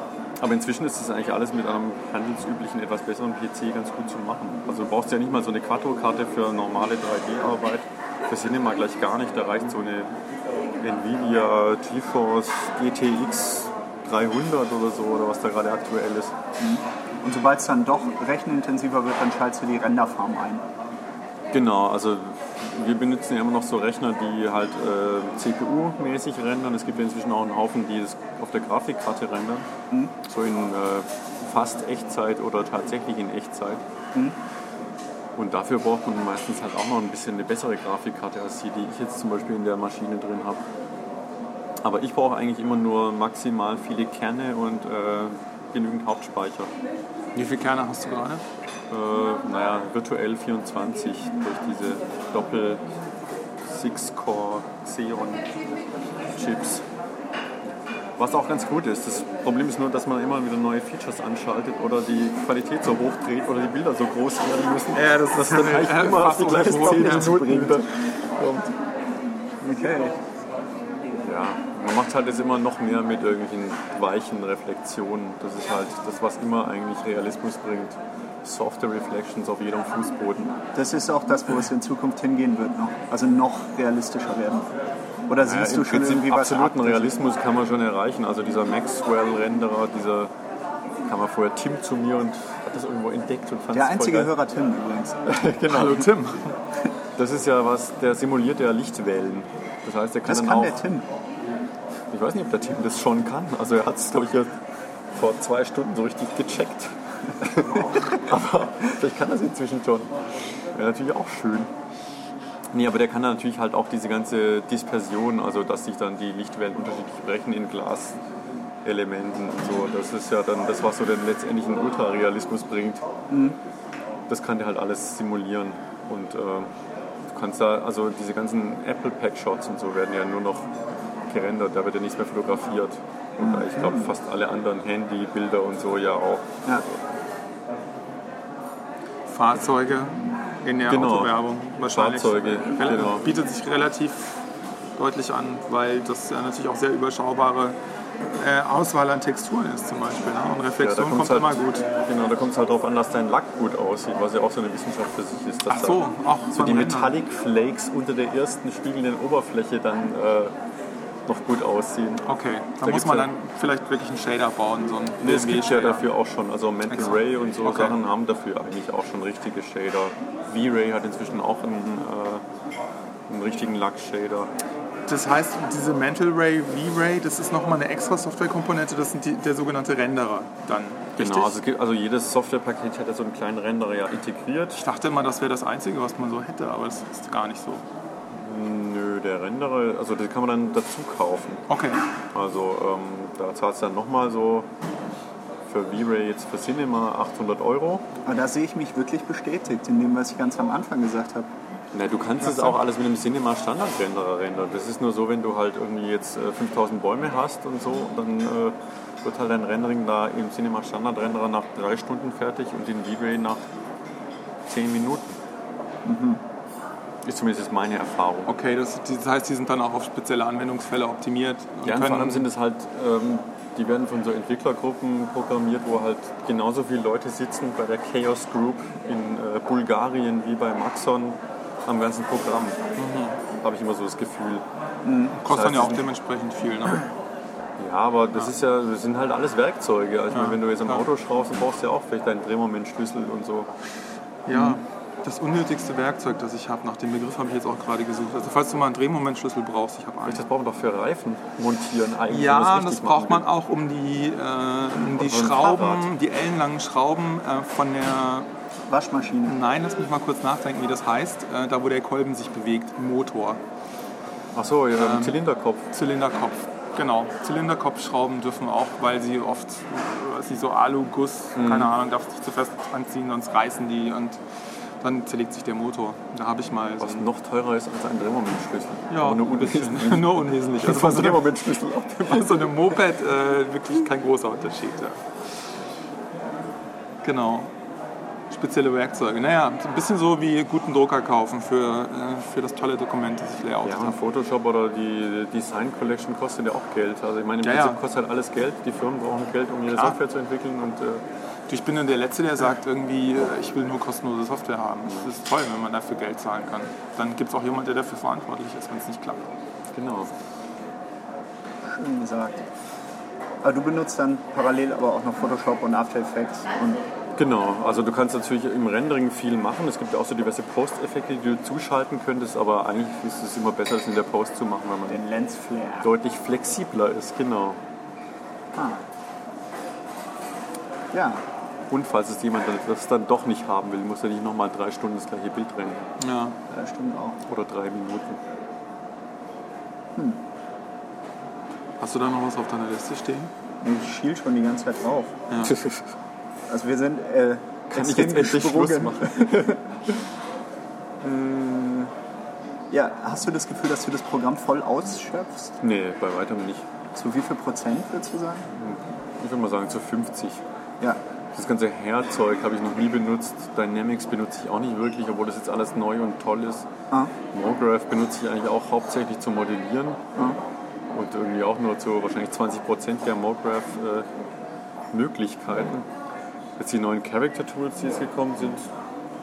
aber inzwischen ist das eigentlich alles mit einem handelsüblichen, etwas besseren PC ganz gut zu machen. Also du brauchst ja nicht mal so eine Quattro-Karte für normale 3D-Arbeit. Für Cinema gleich gar nicht. Da reicht so eine Nvidia GeForce GTX 300 oder so, oder was da gerade aktuell ist. Und sobald es dann doch rechenintensiver wird, dann schaltest du die Renderfarm ein. Genau, also wir benutzen ja immer noch so Rechner, die halt äh, CPU-mäßig rendern. Es gibt ja inzwischen auch einen Haufen, die das auf der Grafikkarte rendern. So in äh, fast Echtzeit oder tatsächlich in Echtzeit. Und dafür braucht man meistens halt auch noch ein bisschen eine bessere Grafikkarte als die, die ich jetzt zum Beispiel in der Maschine drin habe. Aber ich brauche eigentlich immer nur maximal viele Kerne und äh, genügend Hauptspeicher. Wie viele Kerne hast du gerade? Äh, naja, virtuell 24 durch diese Doppel 6-Core Xeon Chips. Was auch ganz gut ist. Das Problem ist nur, dass man immer wieder neue Features anschaltet oder die Qualität so hoch dreht oder die Bilder so groß werden müssen. Ja, das ist dann eigentlich immer auf die gleichen unmöglich. 10 Minuten wieder kommt. Okay. Ja, man macht halt jetzt immer noch mehr mit irgendwelchen weichen Reflexionen. Das ist halt das, was immer eigentlich Realismus bringt. Softe Reflections auf jedem Fußboden. Das ist auch das, wo es in Zukunft hingehen wird noch. Also noch realistischer werden. Oder Ja, siehst Im du schon Prinzip irgendwie was absoluten ab? Realismus kann man schon erreichen. Also dieser Maxwell-Renderer, dieser kam mal vorher Tim zu mir und hat das irgendwo entdeckt und fand Der einzige. Hörer Tim übrigens. [LAUGHS] genau. Hallo Tim. [LAUGHS] Das ist ja was, der simuliert ja Lichtwellen. Das heißt, der kann Das dann kann auch. der Tim. Ich weiß nicht, ob der Tim das schon kann. Also er hat es, glaube ich, ja vor zwei Stunden so richtig gecheckt. [LAUGHS] aber vielleicht kann er es inzwischen schon. Wäre natürlich auch schön. Nee, aber der kann dann natürlich halt auch diese ganze Dispersion, also dass sich dann die Lichtwellen unterschiedlich brechen in Glaselementen und so. Das ist ja dann das, was so den letztendlichen Ultrarealismus bringt. Das kann der halt alles simulieren. Und äh, du kannst da, also diese ganzen Apple Pack Shots und so werden ja nur noch gerendert, da wird ja nichts mehr fotografiert. Und ich glaube fast alle anderen Handybilder und so ja auch. Ja. Fahrzeuge in der Genau. Autowerbung wahrscheinlich. Fahrzeuge, genau. Bietet sich relativ deutlich an, weil das ja natürlich auch sehr überschaubare äh, Auswahl an Texturen ist zum Beispiel. Ne? Und Reflexion kommt halt, immer gut. Genau, da kommt es halt darauf an, dass dein Lack gut aussieht, was ja auch so eine Wissenschaft für sich ist. dass Ach so, auch so die. Metallic Flakes unter der ersten spiegelnden Oberfläche dann äh, noch gut aussehen. Okay, da, Da muss man ja- dann vielleicht wirklich einen Shader bauen. So einen Nee, es gibt ja dafür auch schon, also Mental Extra. Ray und so Okay. Sachen haben dafür eigentlich auch schon richtige Shader. V-Ray hat inzwischen auch einen, äh, einen richtigen Lack-Shader. das heißt, diese Mental Ray, V-Ray, das ist nochmal eine extra Softwarekomponente, das sind die, der sogenannte Renderer dann. Richtig? Genau, also, gibt, also jedes Softwarepaket hat ja so einen kleinen Renderer ja integriert. Ich dachte immer, das wäre das Einzige, was man so hätte, aber das ist gar nicht so. Nö, der Renderer, also den kann man dann dazu kaufen. Okay. Also ähm, da zahlst du dann nochmal so für V-Ray jetzt für Cinema 800 Euro. Aber da sehe ich mich wirklich bestätigt in dem, was ich ganz am Anfang gesagt habe. Na, du kannst es auch alles mit dem Cinema Standard Renderer rendern. Das ist nur so, wenn du halt irgendwie jetzt äh, 5000 Bäume hast und so, dann äh, wird halt dein Rendering da im Cinema Standard Renderer nach drei Stunden fertig und in V-Ray nach 10 Minuten. Ist zumindest meine Erfahrung. Okay, das, das heißt, die sind dann auch auf spezielle Anwendungsfälle optimiert. Und Ja, vor allem sind es halt, ähm, die werden von so Entwicklergruppen programmiert, wo halt genauso viele Leute sitzen bei der Chaos Group in äh, Bulgarien wie bei Maxon am ganzen Programm. Habe ich immer so das Gefühl. kostet dann das ja auch dementsprechend viel. Ne? Ja, aber das ist ja, das sind halt alles Werkzeuge. Also meine, wenn du jetzt am Ja. Auto schraubst, dann brauchst du ja auch vielleicht deinen Drehmomentschlüssel und so. Ja, das unnötigste Werkzeug, das ich habe, nach dem Begriff habe ich jetzt auch gerade gesucht. Also falls du mal einen Drehmomentschlüssel brauchst, ich habe einen. Das brauchen wir doch für Reifen montieren eigentlich. Ja, das braucht man auch, um die, äh, um die Schrauben, die ellenlangen Schrauben äh, von der, Waschmaschine. nein, lass mich mal kurz nachdenken, wie das heißt, äh, da wo der Kolben sich bewegt, Motor. Ach so, ja, Ähm, Zylinderkopf. Zylinderkopf. Genau, Zylinderkopfschrauben dürfen auch, weil sie oft, äh, sie so Aluguss, Mhm. keine Ahnung, darf sich zu fest anziehen, sonst reißen die und dann zerlegt sich der Motor. Da habe ich mal so Was noch teurer ist als ein Drehmomentschlüssel. ja, aber nur unwesentlich. [LAUGHS] nur unwesentlich. Also von so einem, Drehmomentschlüssel bei [LAUGHS] so einem Moped äh, wirklich kein großer Unterschied. Ja. Genau. Spezielle Werkzeuge. Naja, ein bisschen so wie guten Drucker kaufen für, äh, für das tolle Dokument, das ich layoutet Ja, und. Photoshop oder die Design Collection kostet ja auch Geld. Also ich meine, im Ja, Prinzip ja. kostet halt alles Geld. Die Firmen brauchen Geld, um ihre Klar. Software zu entwickeln. Und äh, Ich bin dann der Letzte, der sagt irgendwie, äh, ich will nur kostenlose Software haben. Das ist toll, wenn man dafür Geld zahlen kann. Dann gibt es auch jemand, der dafür verantwortlich ist, wenn es nicht klappt. genau. Schön gesagt. Aber du benutzt dann parallel aber auch noch Photoshop und After Effects und Genau, also du kannst natürlich im Rendering viel machen. Es gibt ja auch so diverse Post-Effekte, die du zuschalten könntest, aber eigentlich ist es immer besser, das in der Post zu machen, weil man den Lens Flare. deutlich flexibler ist. Genau. Ah. Ja, Und falls es jemand das dann doch nicht haben will, muss er nicht nochmal drei Stunden das gleiche Bild rendern. Ja. das stimmt auch. Oder drei Minuten. Hast du da noch was auf deiner Liste stehen? Ich schiel schon die ganze Zeit drauf. Ja. [LAUGHS] Also wir sind äh, Kann ich jetzt endlich gesprungen. Schluss machen? [LAUGHS] Ja, hast du das Gefühl, dass du das Programm voll ausschöpfst? Nee, bei weitem nicht. Zu wie viel Prozent würdest du sagen? Ich würde mal sagen zu 50. Ja, Das ganze Hair-Zeug habe ich noch nie benutzt. Dynamics benutze ich auch nicht wirklich, obwohl das jetzt alles neu und toll ist. Ah. Morgraph benutze ich eigentlich auch hauptsächlich zum Modellieren. Und irgendwie auch nur zu wahrscheinlich 20% der Morgraph-Möglichkeiten. Jetzt die neuen Character-Tools, die jetzt gekommen sind,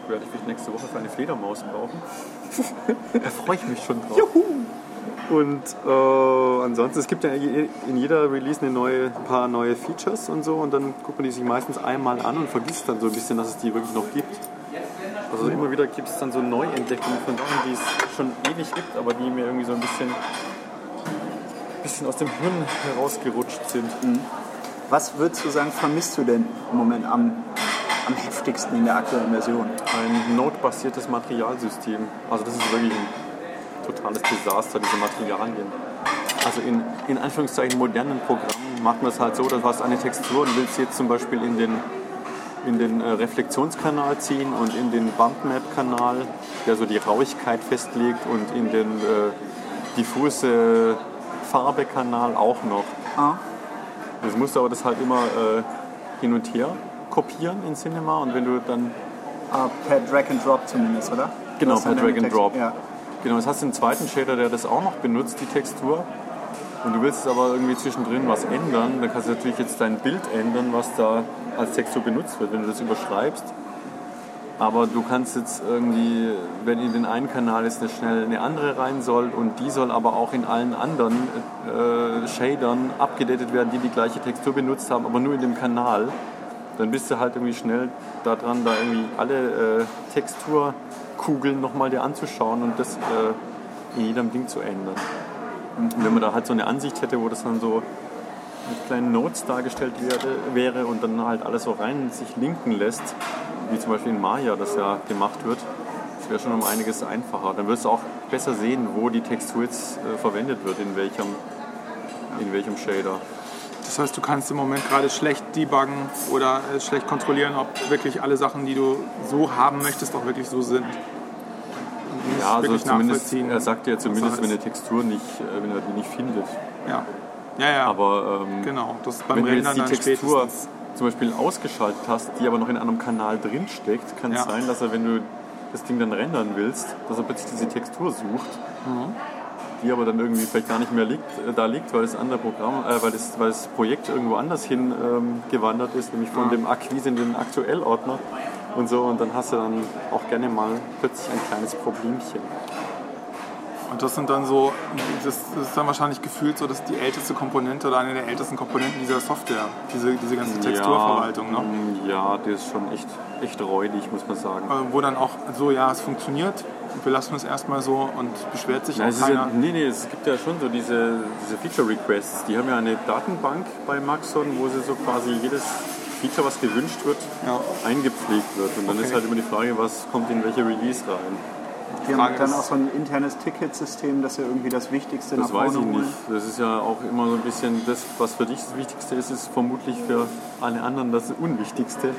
werde ich vielleicht nächste Woche für eine Fledermaus brauchen. [LAUGHS] da freue ich mich schon drauf. Und äh, ansonsten, es gibt ja je- in jeder Release eine neue, ein paar neue Features und so und dann guckt man die sich meistens einmal an und vergisst dann so ein bisschen, dass es die wirklich noch gibt. Also immer wieder gibt es dann so Neuentdeckungen von Sachen, die es schon ewig gibt, aber die mir irgendwie so ein bisschen, bisschen aus dem Hirn herausgerutscht sind. Was würdest du sagen, vermisst du denn im Moment am, am heftigsten in der aktuellen Version? Ein Node-basiertes Materialsystem. Also das ist wirklich ein totales Desaster, diese Materialien. Also in, in Anführungszeichen modernen Programmen macht man es halt so, dass du hast eine Textur und willst jetzt zum Beispiel in den, in den äh, Reflexionskanal ziehen und in den Bumpmap-Kanal, der so die Rauigkeit festlegt und in den äh, diffuse Farbe-Kanal auch noch. Ah. Das musst du aber das halt immer äh, hin und her kopieren in Cinema und wenn du dann Ah, per Drag and Drop zumindest, oder? Genau, per dann Drag and Drop. Ja. Genau, das hast du einen zweiten Shader, der das auch noch benutzt, die Textur. Und du willst aber irgendwie zwischendrin was ändern, dann kannst du natürlich jetzt dein Bild ändern, was da als Textur benutzt wird, wenn du das überschreibst. Aber du kannst jetzt irgendwie, wenn in den einen Kanal jetzt eine schnell eine andere rein soll und die soll aber auch in allen anderen äh, Shadern abgedatet werden, die die gleiche Textur benutzt haben, aber nur in dem Kanal, dann bist du halt irgendwie schnell daran, da irgendwie alle äh, Texturkugeln nochmal dir anzuschauen und das äh, in jedem Ding zu ändern. Und wenn man da halt so eine Ansicht hätte, wo das dann so mit kleinen Notes dargestellt wäre, wäre und dann halt alles so rein sich linken lässt, wie zum Beispiel in Maya das ja gemacht wird, das wäre schon um einiges einfacher. Dann wirst du auch besser sehen, wo die Textur jetzt äh, verwendet wird, in welchem, in welchem Shader. Das heißt, du kannst im Moment gerade schlecht debuggen oder äh, schlecht kontrollieren, ob wirklich alle Sachen, die du so haben möchtest, auch wirklich so sind. Ja, also zumindest, er sagt ja zumindest, wenn eine Textur nicht, äh, wenn er die nicht findet. Ja, ja, ja. Aber ähm, genau. Das beim wenn du jetzt die Textur spätestens. zum Beispiel ausgeschaltet hast, die aber noch in einem Kanal drin steckt, kann es Ja. sein, dass er, wenn du das Ding dann rendern willst, dass er plötzlich diese Textur sucht, Mhm. die aber dann irgendwie vielleicht gar nicht mehr liegt, äh, da liegt, weil das andere Programm, äh, weil, das, weil das Projekt irgendwo anders hin ähm, gewandert ist, nämlich von dem Acquise in den Aktuellordner und so. Und dann hast du dann auch gerne mal plötzlich ein kleines Problemchen. Und das sind dann so, das ist dann wahrscheinlich gefühlt so, dass die älteste Komponente oder eine der ältesten Komponenten dieser Software, diese, diese ganze Texturverwaltung, ja, ne? mm, Ja, die ist schon echt, echt räudig, muss man sagen. Äh, Wo dann auch so, ja, es funktioniert, wir lassen es erstmal so und beschwert sich Nein, auch ist ja, keiner. nee, nee, es gibt ja schon so diese, diese Feature-Requests. Die haben ja eine Datenbank bei Maxon, wo sie so quasi jedes Feature, was gewünscht wird, Ja. eingepflegt wird. Und dann Okay. ist halt immer die Frage, was kommt in welche Release rein. Die haben Frage dann ist- auch so ein internes Ticketsystem, dass sie irgendwie das Wichtigste Das nach weiß vorne ich holen. nicht. Das ist ja auch immer so ein bisschen das, was für dich das Wichtigste ist, ist vermutlich für alle anderen das Unwichtigste.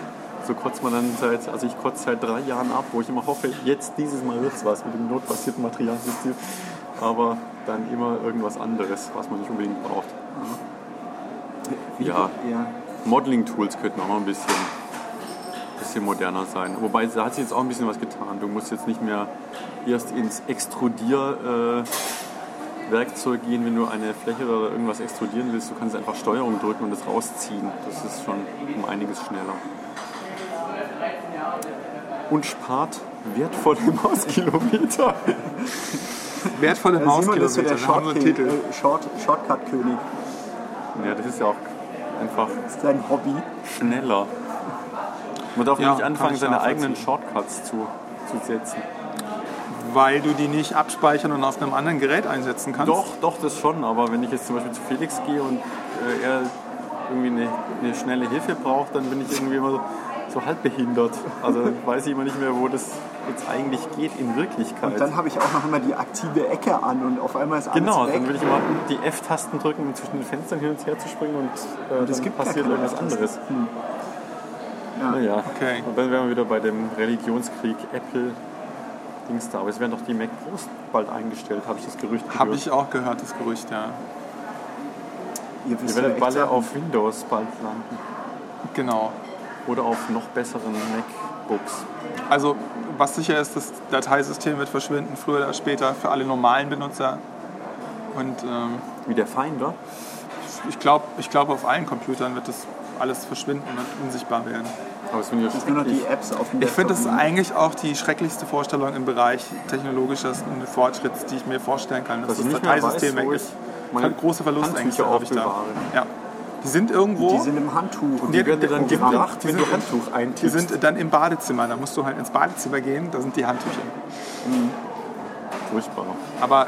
So kotzt man dann seit, also ich kotze seit drei Jahren ab, wo ich immer hoffe, jetzt dieses Mal wird's was mit dem notbasierten Materialsystem. Aber dann immer irgendwas anderes, was man nicht unbedingt braucht. Ja, Ja. Modeling-Tools könnten auch noch ein bisschen, bisschen moderner sein. Wobei, da hat sich jetzt auch ein bisschen was getan. Du musst jetzt nicht mehr erst ins Extrudier-Werkzeug gehen, wenn du eine Fläche oder irgendwas extrudieren willst. Du kannst einfach Steuerung drücken und das rausziehen. Das ist schon um einiges schneller. Und spart wertvolle [LAUGHS] Mauskilometer. Wertvolle Äh, Simon ist so der Mauskilometer, da haben wir einen Shortcut- Titel. äh, Short, Shortcut-König. Ja, das ist ja auch einfach Das ist sein Hobby. schneller. Man darf Ja, nicht anfangen, seine eigenen. Shortcuts zu, zu setzen. Weil du die nicht abspeichern und auf einem anderen Gerät einsetzen kannst. Doch, doch, das schon. Aber wenn ich jetzt zum Beispiel zu Felix gehe und äh, er irgendwie eine, eine schnelle Hilfe braucht, dann bin ich irgendwie immer so, so halb behindert. Also weiß ich immer nicht mehr, wo das jetzt eigentlich geht in Wirklichkeit. Und dann habe ich auch noch immer die aktive Ecke an und auf einmal ist alles genau, weg. dann will ich immer die F-Tasten drücken, um zwischen den Fenstern hin und her zu springen und, äh, es dann passiert irgendwas anderes. Ja. Naja, Okay. und dann wären wir wieder bei dem Religionskrieg Apple. Dings da. Aber es werden doch die Mac Pros bald eingestellt, habe ich das Gerücht gehört. Habe ich auch gehört, das Gerücht, ja. Ihr Ihr wisst ja werdet alle Sachen. auf Windows bald landen. Genau. Oder auf noch besseren MacBooks. Also, was sicher ist, das Dateisystem wird verschwinden, früher oder später, für alle normalen Benutzer. Und ähm, Wie der Finder. ich glaube, ich glaub, auf allen Computern wird das alles verschwinden und unsichtbar werden. Aber es finde ich Das sind nur noch die. Apps auf dem Ich finde das eigentlich auch die schrecklichste Vorstellung im Bereich technologisches Fortschritts, die ich mir vorstellen kann. Dass Dass das Dateisystem weiß, weg ist. Große Verlustängste Handtücher habe ich da. Ja. Die sind irgendwo, Die sind im Handtuch. Nee, Die werden dir dann die- gebracht, die wenn du Handtuch die eintippst. sind dann im Badezimmer. Da musst du halt ins Badezimmer gehen, da sind die Handtücher. furchtbar. Aber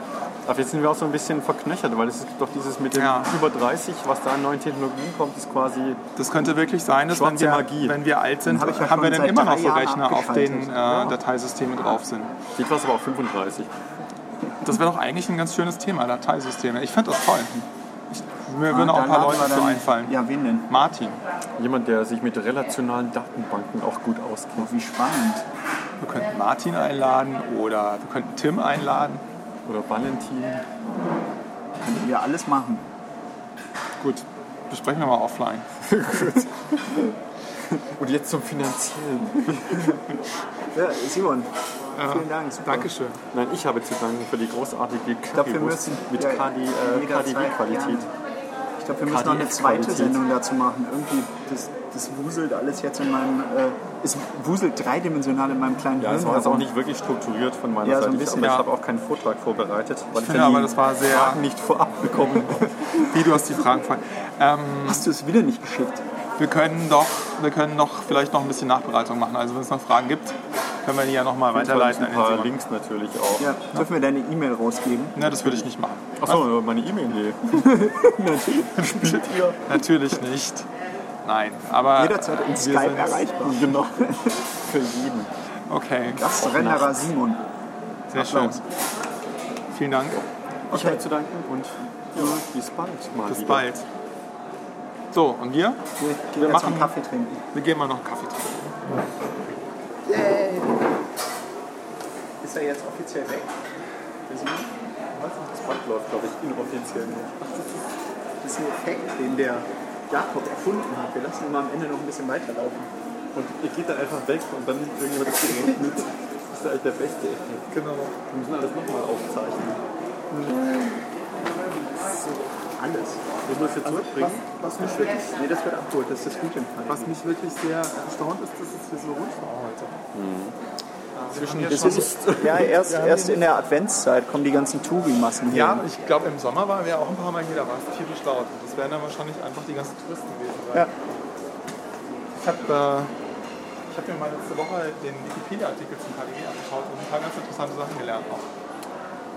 Aber jetzt sind wir auch so ein bisschen verknöchert, weil es gibt doch dieses mit dem Ja. über 30, was da an neuen Technologien kommt, ist quasi das könnte wirklich sein, dass wenn wir, Magie. wenn wir alt sind, ich ja haben wir dann immer noch so Rechner, auf denen äh, abgeschaltet. Dateisysteme drauf sind. Geht was aber auf 35. Das wäre doch eigentlich ein ganz schönes Thema, Dateisysteme. Ich finde das toll. Mir würden Ah, auch ein paar Leute wir zu dann- einfallen. Ja, wen denn? Martin. Jemand, der sich mit relationalen Datenbanken auch gut auskennt. Oh, wie spannend. Wir könnten Martin einladen oder wir könnten Tim einladen. Oder Valentin. Könnten wir alles machen. Gut, besprechen wir mal offline. [LAUGHS] Und jetzt zum Finanziellen. Ja, Simon, vielen Dank. Super. Dankeschön. Nein, ich habe zu danken für die großartige Currywurst mit ja KD, äh, KDW-Qualität. Ich glaube, wir müssen noch eine zweite Qualität. Sendung dazu machen. Irgendwie, das, das wuselt alles jetzt in meinem, äh, es wuselt dreidimensional in meinem kleinen Ja, Hirn es war jetzt auch herum. nicht wirklich strukturiert von meiner Ja, so Seite. ein bisschen. aber Ja. ich habe auch keinen Vortrag vorbereitet, weil ich finde ja aber, die das war sehr- Fragen nicht vorab bekommen habe. [LAUGHS] Wie du hast die Fragen gefragt. Ähm, Hast du es wieder nicht geschickt? wir können doch, wir können noch vielleicht noch ein bisschen Nachbereitung machen. Also wenn es noch Fragen gibt, können wir die ja nochmal Ein weiterleiten an den Simon. Links natürlich auch. Ja, dürfen wir deine E-Mail rausgeben? Na, das würde ich nicht machen. Achso, meine E-Mail. [LAUGHS] Nee. Natürlich nicht. Nein, aber Jederzeit in wir Skype sind- erreichbar. Genau. [LAUGHS] Für jeden. Okay, Gastrennerer Simon. sehr schön. Vielen Dank. Ich habe zu danken und ja, bis bald mal Bis wieder. bald. So, und wir? Wir gehen jetzt machen- einen Kaffee trinken. Wir gehen mal noch Kaffee trinken. Ist er jetzt offiziell weg? Das Band läuft, glaube ich, inoffiziell noch. Das ist ein Effekt, den der Jakob erfunden hat. Wir lassen ihn mal am Ende noch ein bisschen weiterlaufen. Und ihr geht dann einfach weg und dann nimmt irgendjemand das Gerät mit. Das ist eigentlich der beste Effekt. Genau. Wir müssen alles nochmal aufzeichnen. Alles. Müssen wir es jetzt zurückbringen? Was mich wirklich. Nee, das wird abgeholt. Das ist das Gute im Fall. Was mich wirklich sehr erstaunt ist, dass es hier so ruhig war heute. Zwischen Das ist, ja, erst, erst in der Adventszeit kommen die ganzen Touri-Massen hier. ja, ich glaube im Sommer waren wir auch ein paar Mal hier, da war es tierisch laut. Das wären dann wahrscheinlich einfach die ganzen Touristen gewesen. Ja. Ich habe äh, ich hab mir mal letzte Woche den Wikipedia-Artikel zum KDW angeschaut und ein paar ganz interessante Sachen gelernt auch.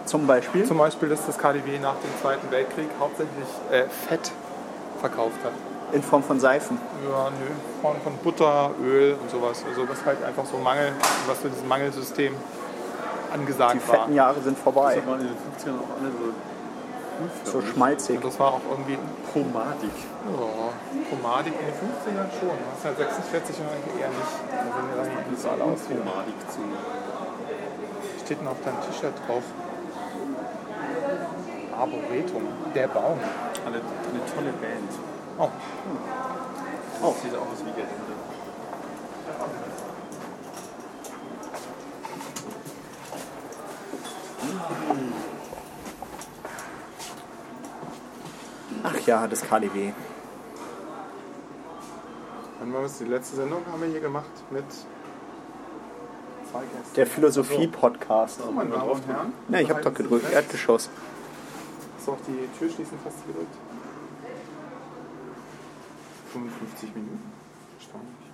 Zum Beispiel. Zum Beispiel, dass das KDW nach dem Zweiten Weltkrieg hauptsächlich äh, Fett verkauft hat. In Form von Seifen. Ja, nö, in Form von Butter, Öl und sowas. Also was halt einfach so Mangel, was für dieses Mangelsystem angesagt Die war. fetten Jahre sind vorbei. Das waren in den 50ern auch alle so So schmalzig. Und das war auch irgendwie pomadig. ja, pomadig in den 50ern schon. Das ist halt 46 und eigentlich eher nicht. Da sehen wir dann nicht so alle aus. Pomadig zu. Steht denn auf deinem T-Shirt drauf? Arboretum, der Baum. Eine, eine tolle Band. Oh, Oh. Sieht auch aus wie Gelände. Ach ja, das KDW. wann war das? Die letzte Sendung haben wir hier gemacht mit. Der Philosophie-Podcast. Meine Damen und Herren. Ne, ich habe doch gedrückt. Erdgeschoss. Hast du auch die Tür schließen fast gedrückt? 55 Minuten? Erstaunlich.